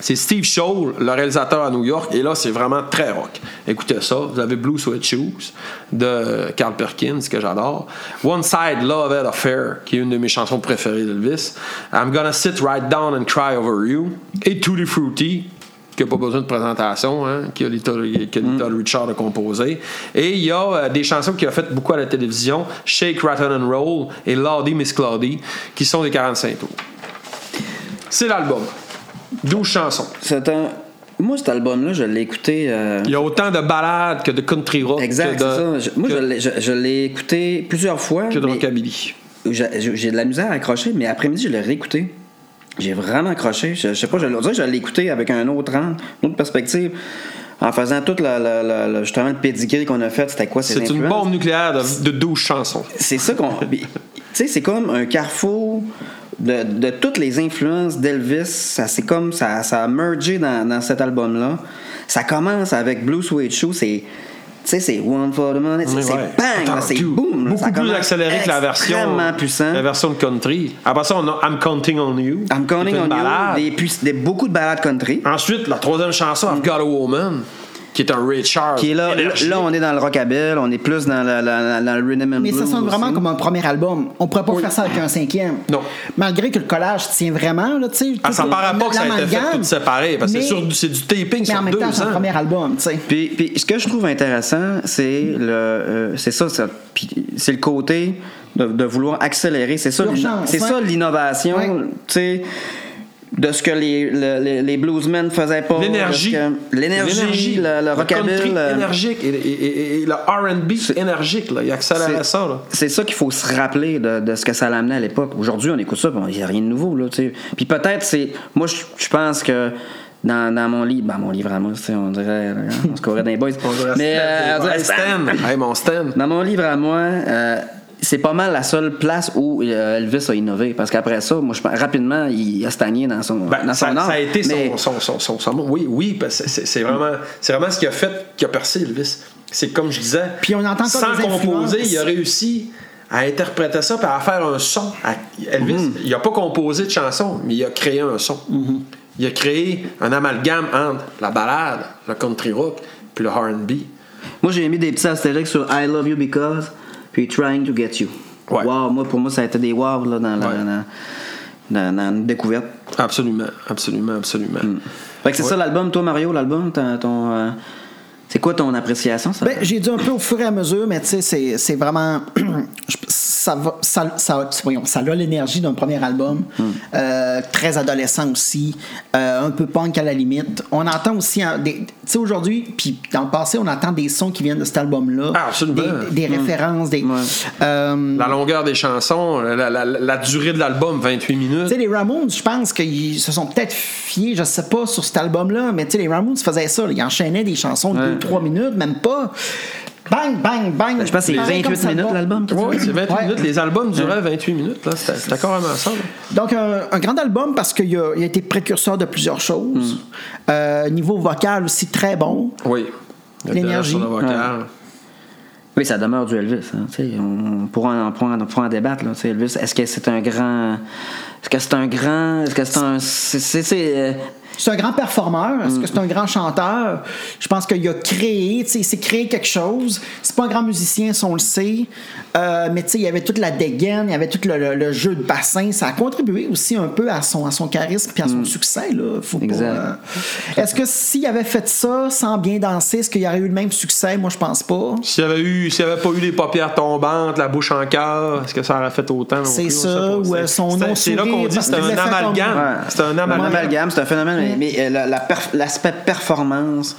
C'est Steve Scholl, le réalisateur à New York, et là, c'est vraiment très rock. Écoutez ça, vous avez Blue Sweat Shoes de Carl Perkins, que j'adore. One Side Love and Affair, qui est une de mes chansons préférées d'Elvis. I'm Gonna Sit Right Down and Cry Over You. Et Tutti Fruity, qui n'a pas besoin de présentation, hein, que que Little Richard a composé. Et il y a euh, des chansons qu'il a faites beaucoup à la télévision, Shake, Rattle and Roll et Lordy Miss Claudie, qui sont des 45 tours. C'est l'album. 12 chansons. C'est un. Moi, cet album-là, je l'ai écouté. euh, Il y a autant de ballades que de country rock Exact, de, ça. Je- moi, que, je l'ai- je, je l'ai écouté plusieurs fois. que de mais rockabilly. j'ai de la misère à accrocher, mais après-midi, je l'ai réécouté. J'ai vraiment accroché. Je, je sais pas, je, que je l'ai écouté avec un autre angle, une autre perspective. En faisant tout la, la- justement le pedigree qu'on a fait, c'était quoi ces C'est une bombe nucléaire de, de 12 chansons. C'est ça qu'on. Tu sais, c'est comme un carrefour de, de toutes les influences d'Elvis. Ça, c'est comme. Ça, ça a mergé dans, dans cet album-là. Ça commence avec Blue Suede Shoe. C'est. Tu sais, c'est One for the Money. C'est ouais. bang! C'est boom! Beaucoup Ça plus accéléré que la version. Extrêmement puissant. La version de country. Après ça, on a I'm Counting on You. I'm counting on you. Des, des- beaucoup de ballades country. Ensuite, la troisième chanson, I've Got a Woman, qui est un Richard. Qui est là, énergique. là, on est dans le rockabilly, on est plus dans, la- la- dans le rhythm and Mais ça sonne vraiment aussi. comme un premier album. On pourrait pas faire ça avec un cinquième. Non. Malgré que le collage tient vraiment, là, tu sais. Ah, ça tout- paraît pas que ça a été fait tout séparé, parce que c'est du taping Mais sur en même deux temps, c'est un ans. premier album, tu sais. Puis, puis ce que je trouve intéressant, c'est le, euh, c'est ça, ça puis c'est le côté de, de vouloir accélérer. C'est ça, c'est ouais. ça l'innovation, Ouais. tu sais, de ce que les, le- les, les bluesmen faisaient pas. L'énergie. L'énergie, le, le rockabilly. énergique et, et- et- et le R&B énergique. Là. Il accélérait c'est- ça. C'est ça qu'il faut se rappeler de, de ce que ça l'amenait à l'époque. Aujourd'hui, on écoute ça, il n'y a rien de nouveau. Là, puis peut-être, c'est. Moi, je je pense que. Dans, dans mon livre, ben, mon livre à moi, on dirait, on se courait dans les boys. Mais, euh, on dirait- Hey, Stan! Hey, mon Stan! Dans mon livre à moi, euh, c'est pas mal la seule place où euh, Elvis a innové. Parce qu'après ça, moi, je pense, rapidement, il a stagné dans son, Ben, dans ça, son art. ça a été son, Mais- son, son, son- son- Oui, oui, parce que c'est vraiment, c'est vraiment ce qui a fait, qui a percé Elvis. C'est comme je disais. Puis on entend Sans composer, il a réussi à interpréter ça et à faire un son. À- Elvis, Mm-hmm. il n'a pas composé de chanson, mais il a créé un son. Il a créé un amalgame entre la ballade, le country rock, puis le R&B. Moi, j'ai mis des petits astérix sur I Love You Because, puis Trying to Get You. Ouais. Wow, moi, pour moi, ça a été des wow là, dans, la, Ouais. dans, dans- dans une découverte. Absolument, absolument, absolument. Fait que c'est ça l'album, toi, Mario, l'album, ton. ton, euh, c'est quoi ton appréciation? Ça? Ben, j'ai dit un peu au fur et à mesure, mais tu sais, c'est, c'est vraiment. ça, va, ça, ça, voyons, ça a l'énergie d'un premier album. Hmm. Euh, très adolescent aussi. euh, un peu punk à la limite. On entend aussi. hein, des- Tu sais, aujourd'hui, puis dans le passé, on entend des sons qui viennent de cet album-là. Ah, absolument. Des, des références. Des, euh, La longueur des chansons, la, la- durée de l'album, 28 minutes. Tu sais, les Ramones, je pense qu'ils se sont peut-être fiés, je sais pas, sur cet album-là, mais tu sais, les Ramones faisaient ça. là. Ils enchaînaient des chansons de 2-3 minutes, même pas. Bang, bang, bang. je pense que c'est Pareil 28 comme ça minutes, l'album. Ouais, c'est 28 Ouais. minutes. Les albums duraient 28 minutes. là. C'était carrément ça. là. Donc, un, un grand album parce qu'il a, il a été précurseur de plusieurs choses. Euh, niveau vocal aussi très bon. Oui. L'énergie. Oui, ça demeure du Elvis. hein, on, pourra en, on pourra en- on pourra en débattre. Là, tu sais, Elvis, est-ce que c'est un grand. Est-ce que c'est un grand. Est-ce que c'est un. c'est- c'est- un grand performeur. Est-ce que Mm. c'est un grand chanteur? Je pense qu'il a créé, tu sais, il s'est créé quelque chose. C'est pas un grand musicien, si on le sait. Euh, mais tu sais, il y avait toute la dégaine, il y avait tout le, le- le jeu de bassin. Ça a contribué aussi un peu à son, à son charisme puis à son succès. Là. Faut pas, Exact. euh, Est-ce que s'il avait fait ça sans bien danser, est-ce qu'il y aurait eu le même succès? Moi, je pense pas. S'il n'y avait, eu- s'il avait pas eu les paupières tombantes, la bouche en cœur, est-ce que ça aurait fait autant? C'est ça, ou, C'est- son nom C'est là qu'on dit c'est un amalgame. C'est un amalgame, c'est un phénomène. Mais- Mais, euh, la- la perf- l'aspect performance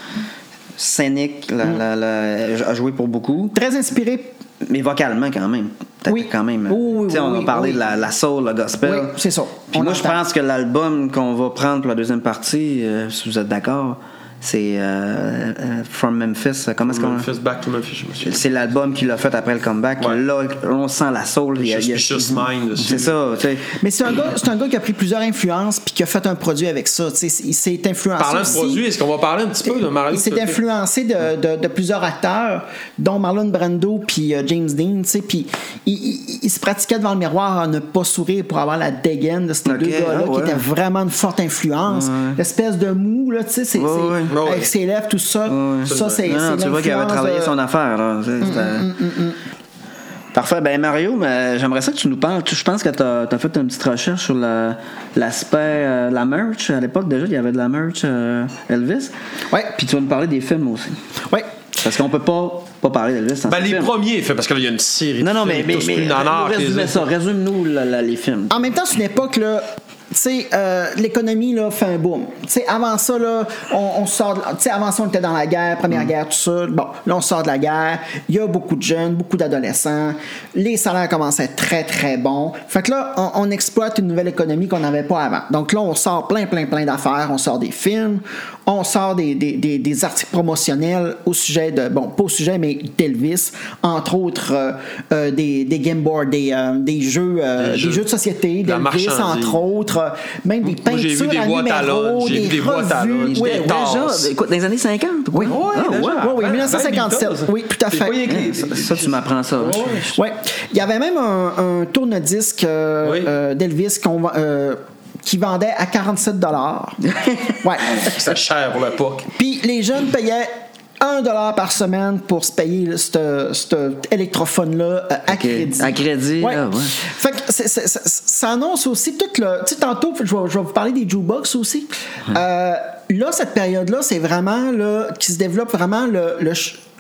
scénique la, la- la- a joué pour beaucoup. Très inspiré. Mais vocalement, quand même. Oui. Quand même. Oui, oui, on a parlé de la, la soul, le gospel. Oui, c'est ça. Puis On moi, je pense que l'album qu'on va prendre pour la deuxième partie, euh, si vous êtes d'accord, c'est euh, euh, From Memphis. Comment est-ce qu'on. Memphis, Back to Memphis, je me souviens. C'est l'album qu'il a fait après le comeback. Ouais. Là, on sent la soul. il y a- il y a- Suspicious Mind dessus. C'est ça, tu sais. Mais c'est un, gars, c'est un gars qui a pris plusieurs influences puis qui a fait un produit avec ça. Tu sais, il s'est influencé. Parlant de aussi. produits, est-ce qu'on va parler un petit peu de Mario? Il s'est influencé de, de- de plusieurs acteurs, dont Marlon Brando puis euh, James Dean. tu sais, Puis il, il- il se pratiquait devant le miroir à ne pas sourire pour avoir la dégaine de ces deux gars-là, ah qui étaient vraiment une forte influence. L'espèce de mou, là, tu sais, c'est, Ouais. Ouais. avec ses lèvres, tout ça. Ça, c'est, Non, tu vois qu'il avait travaillé de- son affaire. Là. C'est- c'était- Parfait. Ben Mario, mais j'aimerais ça que tu nous parles. Tu- Je pense que tu as, fait une petite recherche sur la- l'aspect, euh, la merch. À l'époque, déjà, il y avait de la merch euh, Elvis. Ouais. Puis tu vas nous parler des films aussi. Ouais. Parce qu'on peut pas, pas parler d'Elvis sans Ben, les films. premiers, fait, parce que là, il y a une série. Non, non, de mais, films, mais, mais résume ça. Résume-nous la- la- les films. En même temps, c'est une époque, là, euh, l'économie là, fait un boom. Tu sais, avant ça, là, on, on sort. de- Tu sais, avant ça, on était dans la guerre, première guerre, tout ça. Bon, là, on sort de la guerre. Il y a beaucoup de jeunes, beaucoup d'adolescents. Les salaires commencent à être très, très bons. Fait que là, on, on exploite une nouvelle économie qu'on n'avait pas avant. Donc là, on sort plein, plein, plein d'affaires. On sort des films, on sort des, des, des- des articles promotionnels au sujet de. Bon, pas au sujet, mais d'Elvis. Entre autres, euh, euh, des, des game boards, des, euh, des jeux, euh, Des des jeux. de société, d'Elvis, entre autres, euh, même des peintures j'ai vu des boîtes à lunch, j'ai vu des boîtes à Oui, des oui, tasses. Déjà, écoute, dans les années 50? Oui, oui, oui, oui, Ben, 1957. Beatles. Oui, tout à fait. Ça, tu m'apprends ça. Ouais. Il y avait même un, tourne-disque euh, Oui. euh, d'Elvis qu'on va- qui vendait à 47 Ouais. C'est cher pour l'époque. Puis les jeunes payaient 1 par semaine pour se payer cet électrophone-là euh, à Ok. crédit. À crédit, Ouais. là, ouais. Fait que c'est- c'est- c'est- ça annonce aussi tout le. Tu sais, tantôt, je vais, je vais vous parler des jukebox aussi. Euh, là, cette période-là, c'est vraiment là, qui se développe vraiment le, le,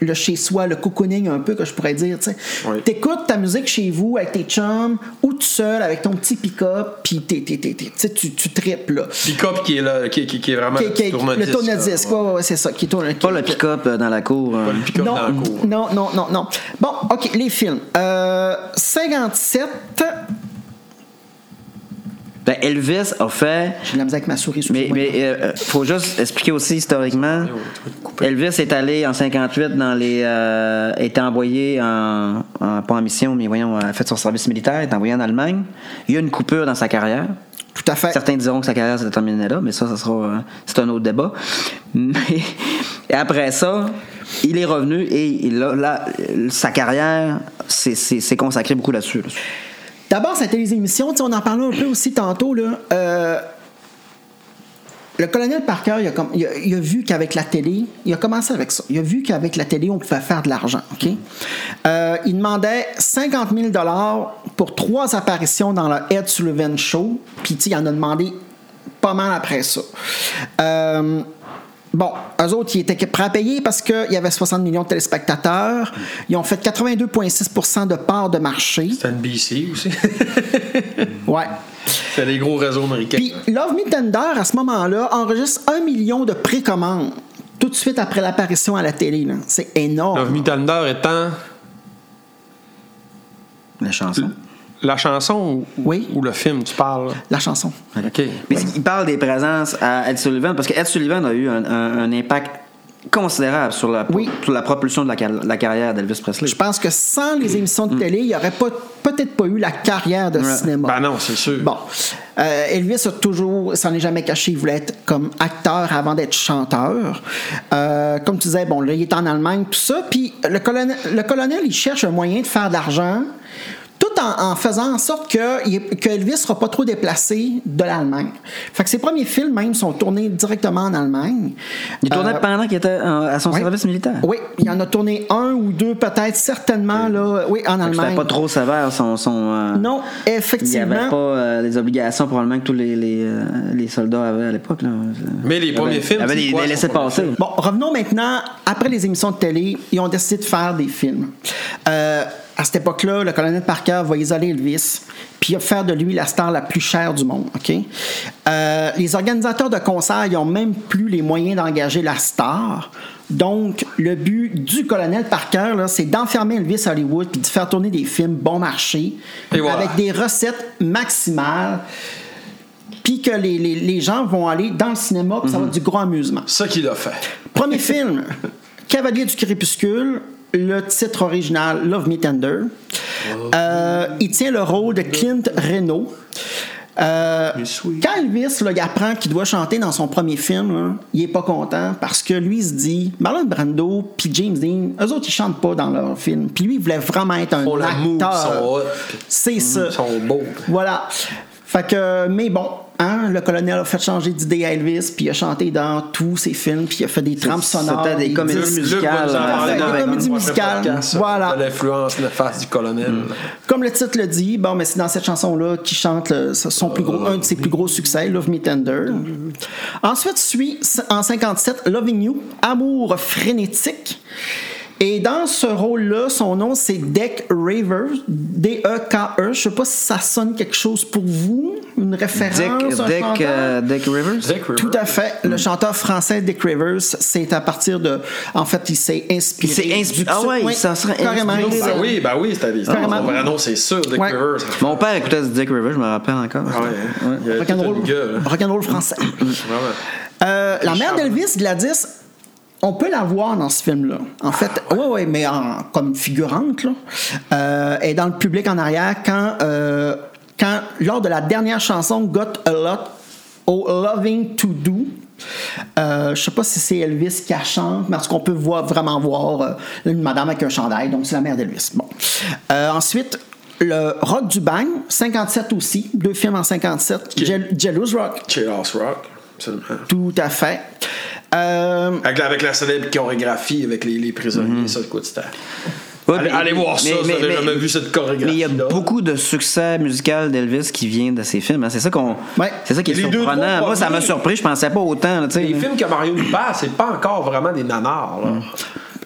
le chez-soi, le cocooning un peu, que je pourrais dire. Oui. T'écoutes ta musique chez vous avec tes chums ou tout seul avec ton petit pick-up, puis t'es- t'es- t'es- t'es- tu tu, tu tripes. Là. Pick-up qui est là, qui, qui, qui est vraiment Qui- le tourne-disque. le tourne-disque, ouais, ouais, ouais, c'est ça. Qui tourne, Pas le pick-up euh, dans la cour. Pas le pick-up non, dans la cour. non, non, non, non. Bon, OK, les films. Euh, 57. Ben, Elvis a fait. J'ai de la misère avec ma souris. Mais, excuse-moi. mais euh, euh, faut juste expliquer aussi historiquement. Elvis est allé en 58 dans les. Euh, été envoyé en, en- pas en mission, mais voyons, a fait son service militaire, est envoyé en Allemagne. Il y a une coupure dans sa carrière. Tout à fait. Certains diront que sa carrière s'est terminée là, mais ça, ça sera, euh, c'est un autre débat. Mais et après ça, il est revenu et il a- là, sa carrière s'est- consacrée beaucoup là-dessus. là. D'abord, c'était les émissions. On en parlait un peu aussi tantôt. Là. Euh, le colonel Parker, il a, vu qu'avec la télé, il a commencé avec ça. Il a vu qu'avec la télé, on pouvait faire de l'argent. OK? Euh, il demandait 50 000 pour trois apparitions dans le Ed Sullivan Show. Puis, il en a demandé pas mal après ça. Euh, Bon, eux autres, ils étaient prêts à payer parce qu'il y avait 60 millions de téléspectateurs. Ils ont fait 82,6% de part de marché. C'est NBC aussi. Ouais. C'est les gros réseaux américains. Puis Love Me Tender, à ce moment-là, enregistre un million de précommandes tout de suite après l'apparition à la télé. C'est énorme. Love Me Tender étant La chanson. La chanson ou, Oui. ou le film, tu parles? La chanson. OK. Mais il parle des présences à Ed Sullivan parce que Ed Sullivan a eu un, un- un impact considérable sur la, Oui. sur la propulsion de la, car- la carrière d'Elvis Presley. Je pense que sans les émissions de télé, il n'y aurait peut-être pas eu la carrière de cinéma. Ben non, c'est sûr. Bon. Euh, Elvis a toujours, s'en est jamais caché, il voulait être comme acteur avant d'être chanteur. Euh, comme tu disais, bon, là, il est en Allemagne, tout ça. Puis le colonel, le colonel, il cherche un moyen de faire de l'argent, en, en faisant en sorte que, que Elvis ne sera pas trop déplacé de l'Allemagne. Fait que ses premiers films, même, sont tournés directement en Allemagne. Il tournait Euh, pendant qu'il était à son oui. service militaire. Oui, il en a tourné un ou deux, peut-être, certainement, là, oui, en Allemagne. C'était pas trop sévère son. son euh, Non, Il n'y effectivement. avait pas euh, les obligations probablement que tous les, les, euh, les soldats avaient à l'époque. là. Mais les Il y avait- premiers films, avait son laissés-passer. premier Bon, revenons maintenant, après les émissions de télé, ils ont décidé de faire des films. Euh, à cette époque-là, le colonel Parker va isoler Elvis, puis il va faire de lui la star la plus chère du monde. OK? Euh, les organisateurs de concerts, n'ont même plus les moyens d'engager la star. Donc, le but du colonel Parker, là, c'est d'enfermer Elvis à Hollywood puis de faire tourner des films bon marché voilà. avec des recettes maximales. Puis que les, les- les gens vont aller dans le cinéma, puis ça va être du gros amusement. Ça qu'il a fait. Premier film, Cavalier du Crépuscule, le titre original Love Me Tender. Euh, il tient le rôle de Clint Renault. Euh, quand Elvis là, il apprend qu'il doit chanter dans son premier film, là, il est pas content parce que lui il se dit Marlon Brando puis James Dean, eux autres ils chantent pas dans leur film. Puis lui il voulait vraiment être un acteur. C'est ça. Ils sont beaux. Voilà. Fait que, mais bon, hein, le colonel a fait changer d'idée à Elvis, puis il a chanté dans tous ses films, puis il a fait des trames sonores. C'était des comédies musicales. Euh, des comédies musicales. Voilà. de L'influence néfaste du colonel. Comme le titre le dit, bon, mais c'est dans cette chanson-là qu'il chante le- son plus gros, un de ses plus gros succès, Love Me Tender. Ensuite suit en 57 Loving You, Amour frénétique. Et dans ce rôle-là, son nom c'est Deck Rivers, D-E-K-E. Je sais pas si ça sonne quelque chose pour vous, une référence. Dick, un Dick, chanteur? euh, Dick Rivers? Dick Rivers. Tout à fait. Le chanteur français Dick Rivers, c'est à partir de. En fait, il s'est inspiré. Il s'est inspiré- du- Ah ouais, Oui, ça serait carrément. inspiré, Ben oui, ben oui, c'était des Carrément. Son vrai nom, c'est sûr, Dick Ouais. Rivers. Mon père écoutait du Dick Rivers, je me rappelle encore. Ah ouais, tout Rock'n'roll français. Euh, la mère d'Elvis, Gladys, on peut la voir dans ce film-là. En fait, oui, oui, mais en- comme figurante, là. Euh, elle est dans le public en arrière quand, euh, quand, lors de la dernière chanson, Got a Lot of Loving to Do. Euh, je sais pas si c'est Elvis qui la chante, mais qu'on peut voir, vraiment voir euh, une madame avec un chandail, donc c'est la mère d'Elvis. Bon. Ensuite, le Rock du Bang, 57 aussi, deux films en 57, Jel- Jealous Rock, Chaos Rock, absolument. tout à fait. Euh, Avec, la- avec la célèbre chorégraphie avec les, les prisonniers, ça, écoute, c'était. Ouais, allez, mais- allez voir ça, mais- vous avez jamais vu cette chorégraphie. Mais il y a beaucoup de succès musical d'Elvis qui vient de ces films. hein. C'est ça qu'on. Ouais. C'est ça qui est Les surprenant. Moi, ça m'a surpris. Je pensais pas autant. là. Les films que Mario passe, c'est pas encore vraiment des nanars. Là.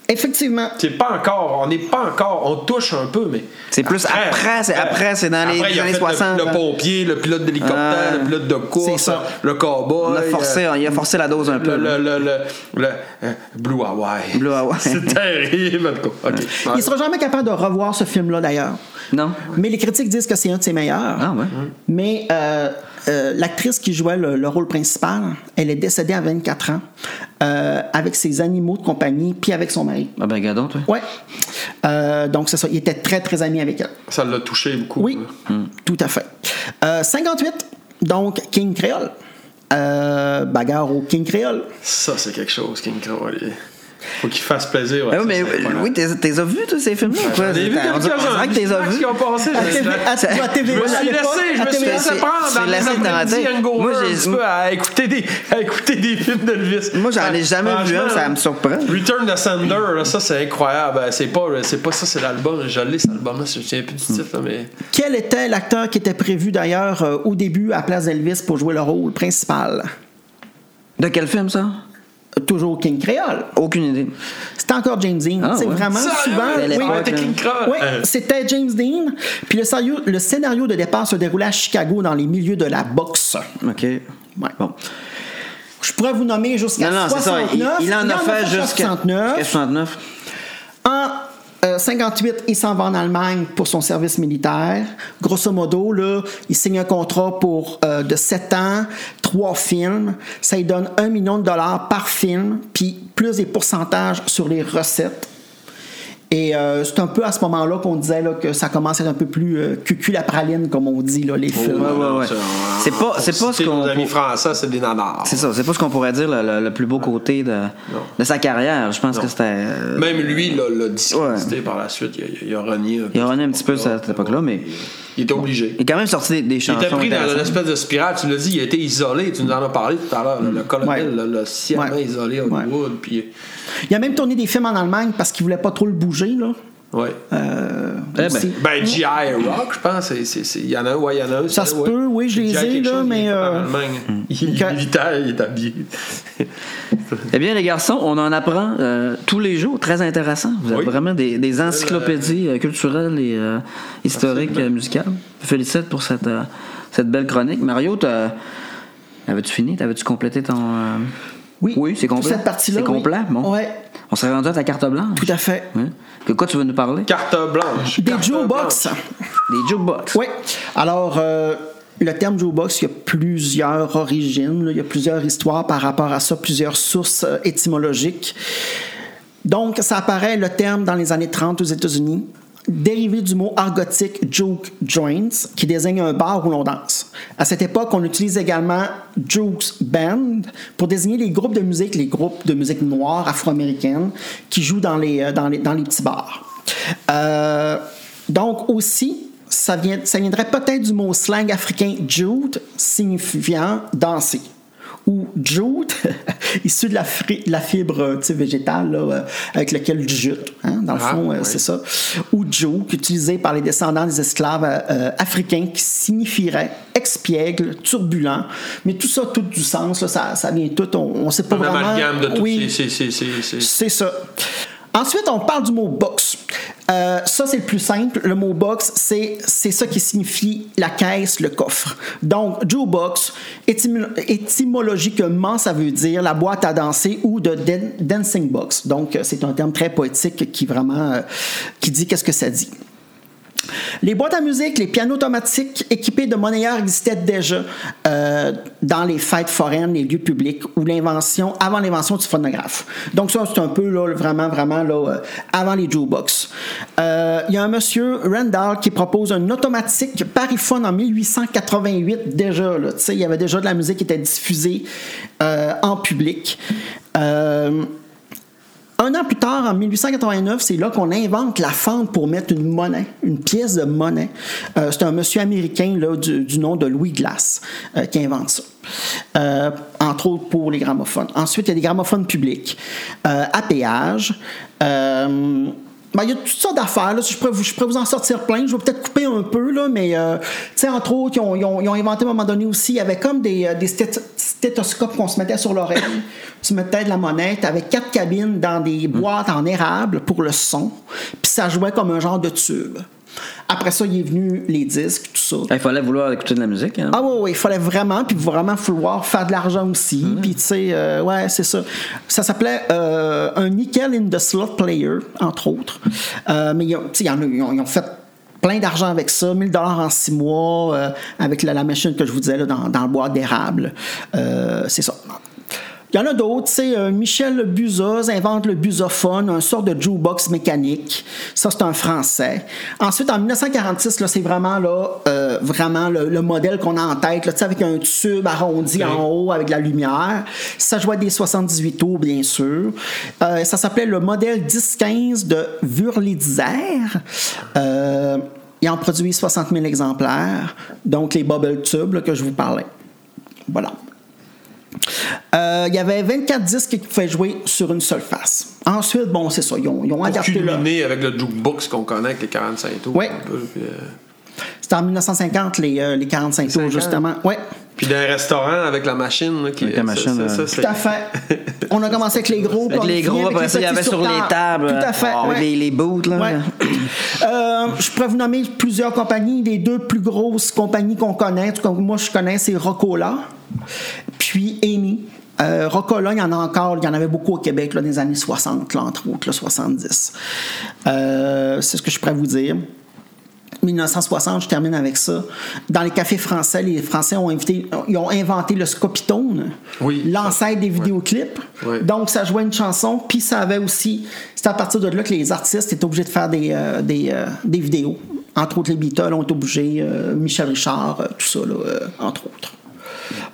Effectivement. C'est pas encore, on n'est pas encore, on touche un peu, mais. C'est plus après, c'est- après, c'est dans les Après, il a années fait 60, Le, le hein. pompier, le pilote d'hélicoptère, Ah. le pilote de course, le cowboy. On a forcé, euh, il a forcé la dose un peu. le, là. le, le, le, le- euh, Blue Hawaii. Blue Hawaii. C'est terrible, en tout cas. Ok. Il ne sera jamais capable de revoir ce film-là, d'ailleurs. Non. Mais les critiques disent que c'est un de ses meilleurs. Ah ouais. Mais euh, euh, l'actrice qui jouait le, le rôle principal, elle est décédée à 24 ans euh, avec ses animaux de compagnie puis avec son mari. Ah ben, regardons, toi. Ouais. Euh, donc, c'est ça. Il était très, très ami avec elle. Ça l'a touché beaucoup. Oui, tout à fait. Euh, 58, donc King Créole. Euh, bagarre au King Créole. Ça, c'est quelque chose, King Kong. Il Faut qu'il fasse plaisir. Ah ouais, oui, ça, mais oui, t'es t'es as vu, tous ces films-là? ou quoi? J'en ai vu dirait que t'es as vu? qui ont passé. À je- me suis laissé, je à me suis TV. laissé c'est- prendre dans Moi, un j'ai- petit peu à écouter des, à écouter des films d'Elvis. Moi, j'en ai jamais vu un, ça me surprend. Return to Sender, ça c'est incroyable. Ben, C'est pas, c'est pas ça, c'est l'album. Je l'ai cet album-là, je souviens plus du titre, là, mais. Quel était l'acteur qui était prévu d'ailleurs euh, au début à la place d'Elvis pour jouer le rôle principal? De quel film, ça? Toujours King Créole. Aucune idée. C'était encore James Dean. Ah, c'est ouais. vraiment Sérieux? souvent. C'était oui. King. Oui, Euh, c'était James Dean. Puis le scénario, le scénario de départ se déroulait à Chicago dans les milieux de la boxe. OK. Ouais. Bon. Je pourrais vous nommer jusqu'à Non, non, c'est ça. 69. Il, il en a fait jusqu'à jusqu'à 69. jusqu'à 69. En euh, 58, il s'en va en Allemagne pour son service militaire. Grosso modo, là, il signe un contrat pour euh, de 7 ans, 3 films. Ça lui donne 1 million de dollars par film, puis plus des pourcentages sur les recettes. Et euh, c'est un peu à ce moment-là qu'on disait là, que ça commence à être un peu plus euh, cucu la praline, comme on dit, là, les films. Ouais, ouais, ouais. Ça, C'est pas- c'est pas ce qu'on- Nos amis français, c'est des nanars. C'est ça, c'est pas ce qu'on pourrait dire le, le- le plus beau côté de, de sa carrière. Je pense que c'était. euh, Même lui l'a l'a discrédité par la suite. Il a, il a renié un peu. Il a renié un petit peu à cette époque-là, mais- Il était obligé. Il est quand même sorti des, des Il chansons. était pris dans une intéressantes. espèce de spirale, tu l'as dit, il a été isolé, tu nous en as parlé tout à l'heure, le- le colonel Ouais. sciemment Ouais. isolé à Hollywood, puis Il a même tourné des films en Allemagne parce qu'il voulait pas trop le bouger. Là. Ouais. Euh, Eh ben. Ben, G.I. Rock, je pense, il y en a un, ouais, il y en a un. Ça se ouais. peut, oui, je les ai, quelque là, chose, mais, euh. Il Ok. est militaire, il est habillé. Eh bien, les garçons, on en apprend euh, tous les jours. Très intéressant. Vous avez Oui. vraiment des, des encyclopédies euh, culturelles et euh, historiques euh, musicales. Félicite pour cette, euh, cette belle chronique. Mario, t'as- avais-tu fini? T'avais-tu complété ton. Oui, Oui, c'est complet. Cette partie-là. C'est oui. complet, bon. Ouais, On s'est rendu à ta carte blanche. tout à fait. Hein? De quoi tu veux nous parler? Carte blanche. Des jukebox. Des jukebox. Oui. Alors, euh, le terme jukebox, il y a plusieurs origines, là, il y a plusieurs histoires par rapport à ça, plusieurs sources euh, étymologiques. Donc, ça apparaît le terme dans les années 30 aux États-Unis, dérivé du mot argotique juke joints, qui désigne un bar où l'on danse. À cette époque, on utilise également jukes band pour désigner les groupes de musique, les groupes de musique noire afro-américaine qui jouent dans les, euh, dans les, dans les petits bars. Euh, donc aussi, ça, vient, ça viendrait peut-être du mot slang africain jute, signifiant danser ou jute, issu de la, fri- la fibre euh, végétale là, euh, avec laquelle du jute. hein, dans le Ah, fond, euh, oui. c'est ça. Ou joke, utilisé par les descendants des esclaves africains qui signifierait expiègle, turbulent. Mais tout ça, tout du sens, là, ça, ça vient tout. On ne sait pas Un vraiment. amalgame de tout. Oui, c'est- c'est- c'est- c'est- c'est- c'est ça. Ensuite, on parle du mot box. Euh, ça, c'est le plus simple. Le mot box, c'est, c'est ça qui signifie la caisse, le coffre. Donc, jukebox, étymo- étymologiquement, ça veut dire la boîte à danser ou de dan- dancing box. Donc, euh, c'est un terme très poétique qui vraiment, euh, qui dit qu'est-ce que ça dit. Les boîtes à musique, les pianos automatiques équipés de monnayeurs existaient déjà euh, dans les fêtes foraines, les lieux publics, ou l'invention, avant l'invention du phonographe. Donc ça, c'est un peu là, vraiment, vraiment là, euh, avant les jukebox. Euh, Il y a un monsieur, Randall, qui propose un automatique pariphone en 1888 déjà. Il y avait déjà de la musique qui était diffusée en public. Un an plus tard, en 1889, c'est là qu'on invente la fente pour mettre une monnaie, une pièce de monnaie. Euh, c'est un monsieur américain là, du, nom de Louis Glass euh, qui invente ça. Euh, entre autres pour les gramophones. Ensuite, il y a des gramophones publics à péage. Ben, il y a toutes sortes d'affaires. Je pourrais, vous, je pourrais vous en sortir plein. Je vais peut-être couper un peu, là, mais euh, entre autres, ils ont, inventé à un moment donné aussi, il y avait comme des, euh, des sté- stéthoscopes qu'on se mettait sur l'oreille. tu mettais de la monnaie, tu avais quatre cabines dans des boîtes en érable pour le son, puis ça jouait comme un genre de tube. Après ça, il est venu les disques, tout ça. Il fallait vouloir écouter de la musique. hein. Ah oui, oui, il fallait vraiment, puis vraiment falloir faire de l'argent aussi. Puis tu sais, euh, ouais, c'est ça. Ça s'appelait euh, un nickel in the slot player, entre autres. Euh, mais ils ont, tu sais, ils ont- ils ont- ils ont fait plein d'argent avec ça, 1000 dollars en six mois, euh, avec la, la machine que je vous disais là, dans, dans le bois d'érable. Euh, c'est ça. Il y en a d'autres, tu sais, euh, Michel Buzaz invente le busophone, un sort de jukebox mécanique. Ça, c'est un Français. Ensuite, en 1946, là, c'est vraiment là, euh, vraiment le, le modèle qu'on a en tête, là, tu sais, avec un tube arrondi en haut avec de la lumière. Ça jouait des 78 tours, bien sûr. Euh, ça s'appelait le modèle 1015 de Wurlitzer. Euh, il en produit 60 000 exemplaires, donc les bubble tubes là, que je vous parlais. Voilà. Euh, il y avait 24 disques qui pouvaient jouer sur une seule face. Ensuite, bon, c'est ça, ils ont, ils ont adapté avec le jukebox qu'on connaît avec les 45 tours. Puis, euh, C'était en 1950, les, euh, les 45 tours, 50. justement. Ouais, Puis d'un restaurant avec la machine. là, qui, Avec la ça, machine, ça, euh, ça, c'est- tout à fait. On a commencé avec les gros. Avec les gros, après ça, il y avait sur les table. tables. Tout à fait. euh, ouais. les, les boots, là. Ouais. Euh, je pourrais vous nommer plusieurs compagnies. Les deux plus grosses compagnies qu'on connaît, en tout cas moi je connais, c'est Rocola, puis Amy. Euh, Rocola, il y en a encore, il y en avait beaucoup au Québec là, dans les années 60, là, entre autres, là, 70. Euh, c'est ce que je pourrais vous dire. 1960, je termine avec ça. Dans les cafés français, les Français ont, invité, ils ont inventé le scopitone, Oui. l'ancêtre des vidéoclips. Donc, ça jouait une chanson, puis ça avait aussi. C'est à partir de là que les artistes étaient obligés de faire des, euh, des, euh, des vidéos. Entre autres, les Beatles ont été obligés, euh, Michel Richard, tout ça, là, entre autres.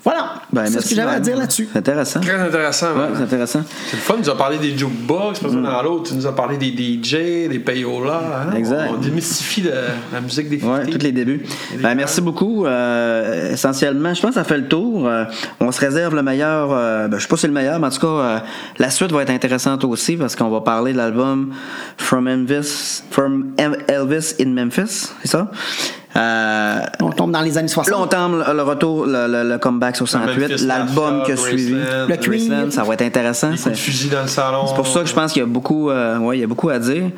Voilà. Ben, c'est ce merci, que j'avais à Brian. dire là-dessus. C'est intéressant. Très intéressant. Ouais, c'est intéressant. C'est le fun, tu nous as parlé des jukebox, pas ça dans l'autre, tu nous as parlé des DJ, des payolas. hein. Exact. On démystifie la musique des Oui, 50. tous les débuts. Ben, merci beaucoup. Euh, essentiellement, je pense que ça fait le tour. Euh, on se réserve le meilleur. euh, ben, je sais pas si c'est le meilleur, mais en tout cas, euh, la suite va être intéressante aussi parce qu'on va parler de l'album From Elvis, From Elvis in Memphis, c'est ça? Euh, On tombe dans les années 60. Là, on tente le le retour, le, le- le comeback 68, Memphis l'album qui a suivi. Le Queen. Graceland, ça va être intéressant. Des coups de C'est fusil dans le salon. c'est pour ça que je pense qu'il y a beaucoup, euh, ouais, il y a beaucoup à dire.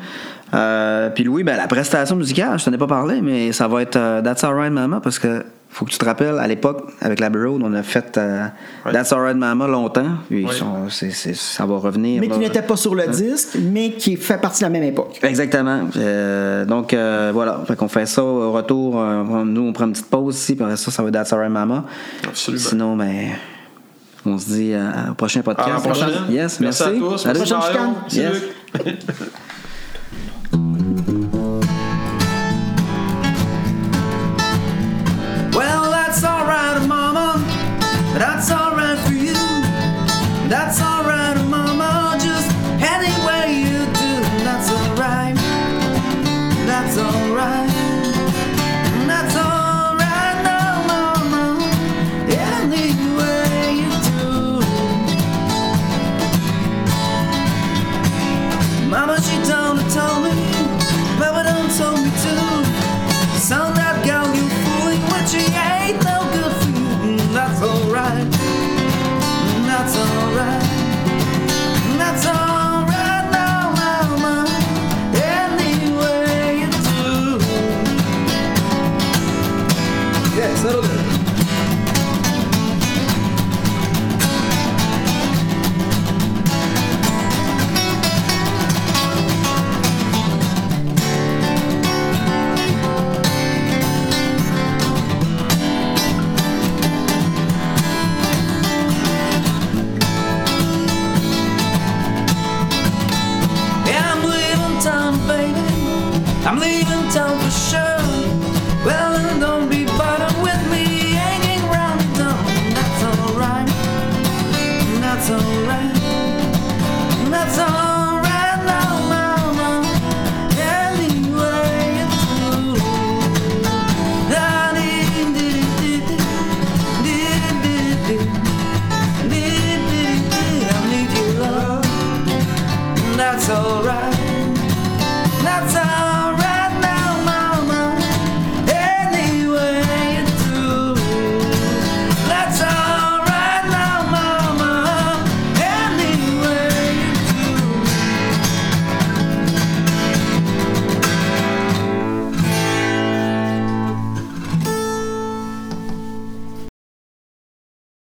Euh, puis Louis, ben, la prestation musicale, je t'en ai pas parlé, mais ça va être euh, That's Alright Mama parce que faut que tu te rappelles, à l'époque, avec la Road, on a fait euh, Ouais. That's Alright Mama longtemps. Puis Ouais. on- c'est- c'est- ça va revenir. Mais là. qui n'était pas sur le disque, mais qui fait partie de la même époque. Exactement. Euh, donc euh, voilà, fait qu'on fait ça au retour. euh, nous, on prend une petite pause ici, puis après ça, ça va être That's Alright Mama. Absolument. Sinon, ben, on se dit euh, au prochain podcast. À la prochaine. Yes, merci. à tous. Salut. Merci, Prochaine That's alright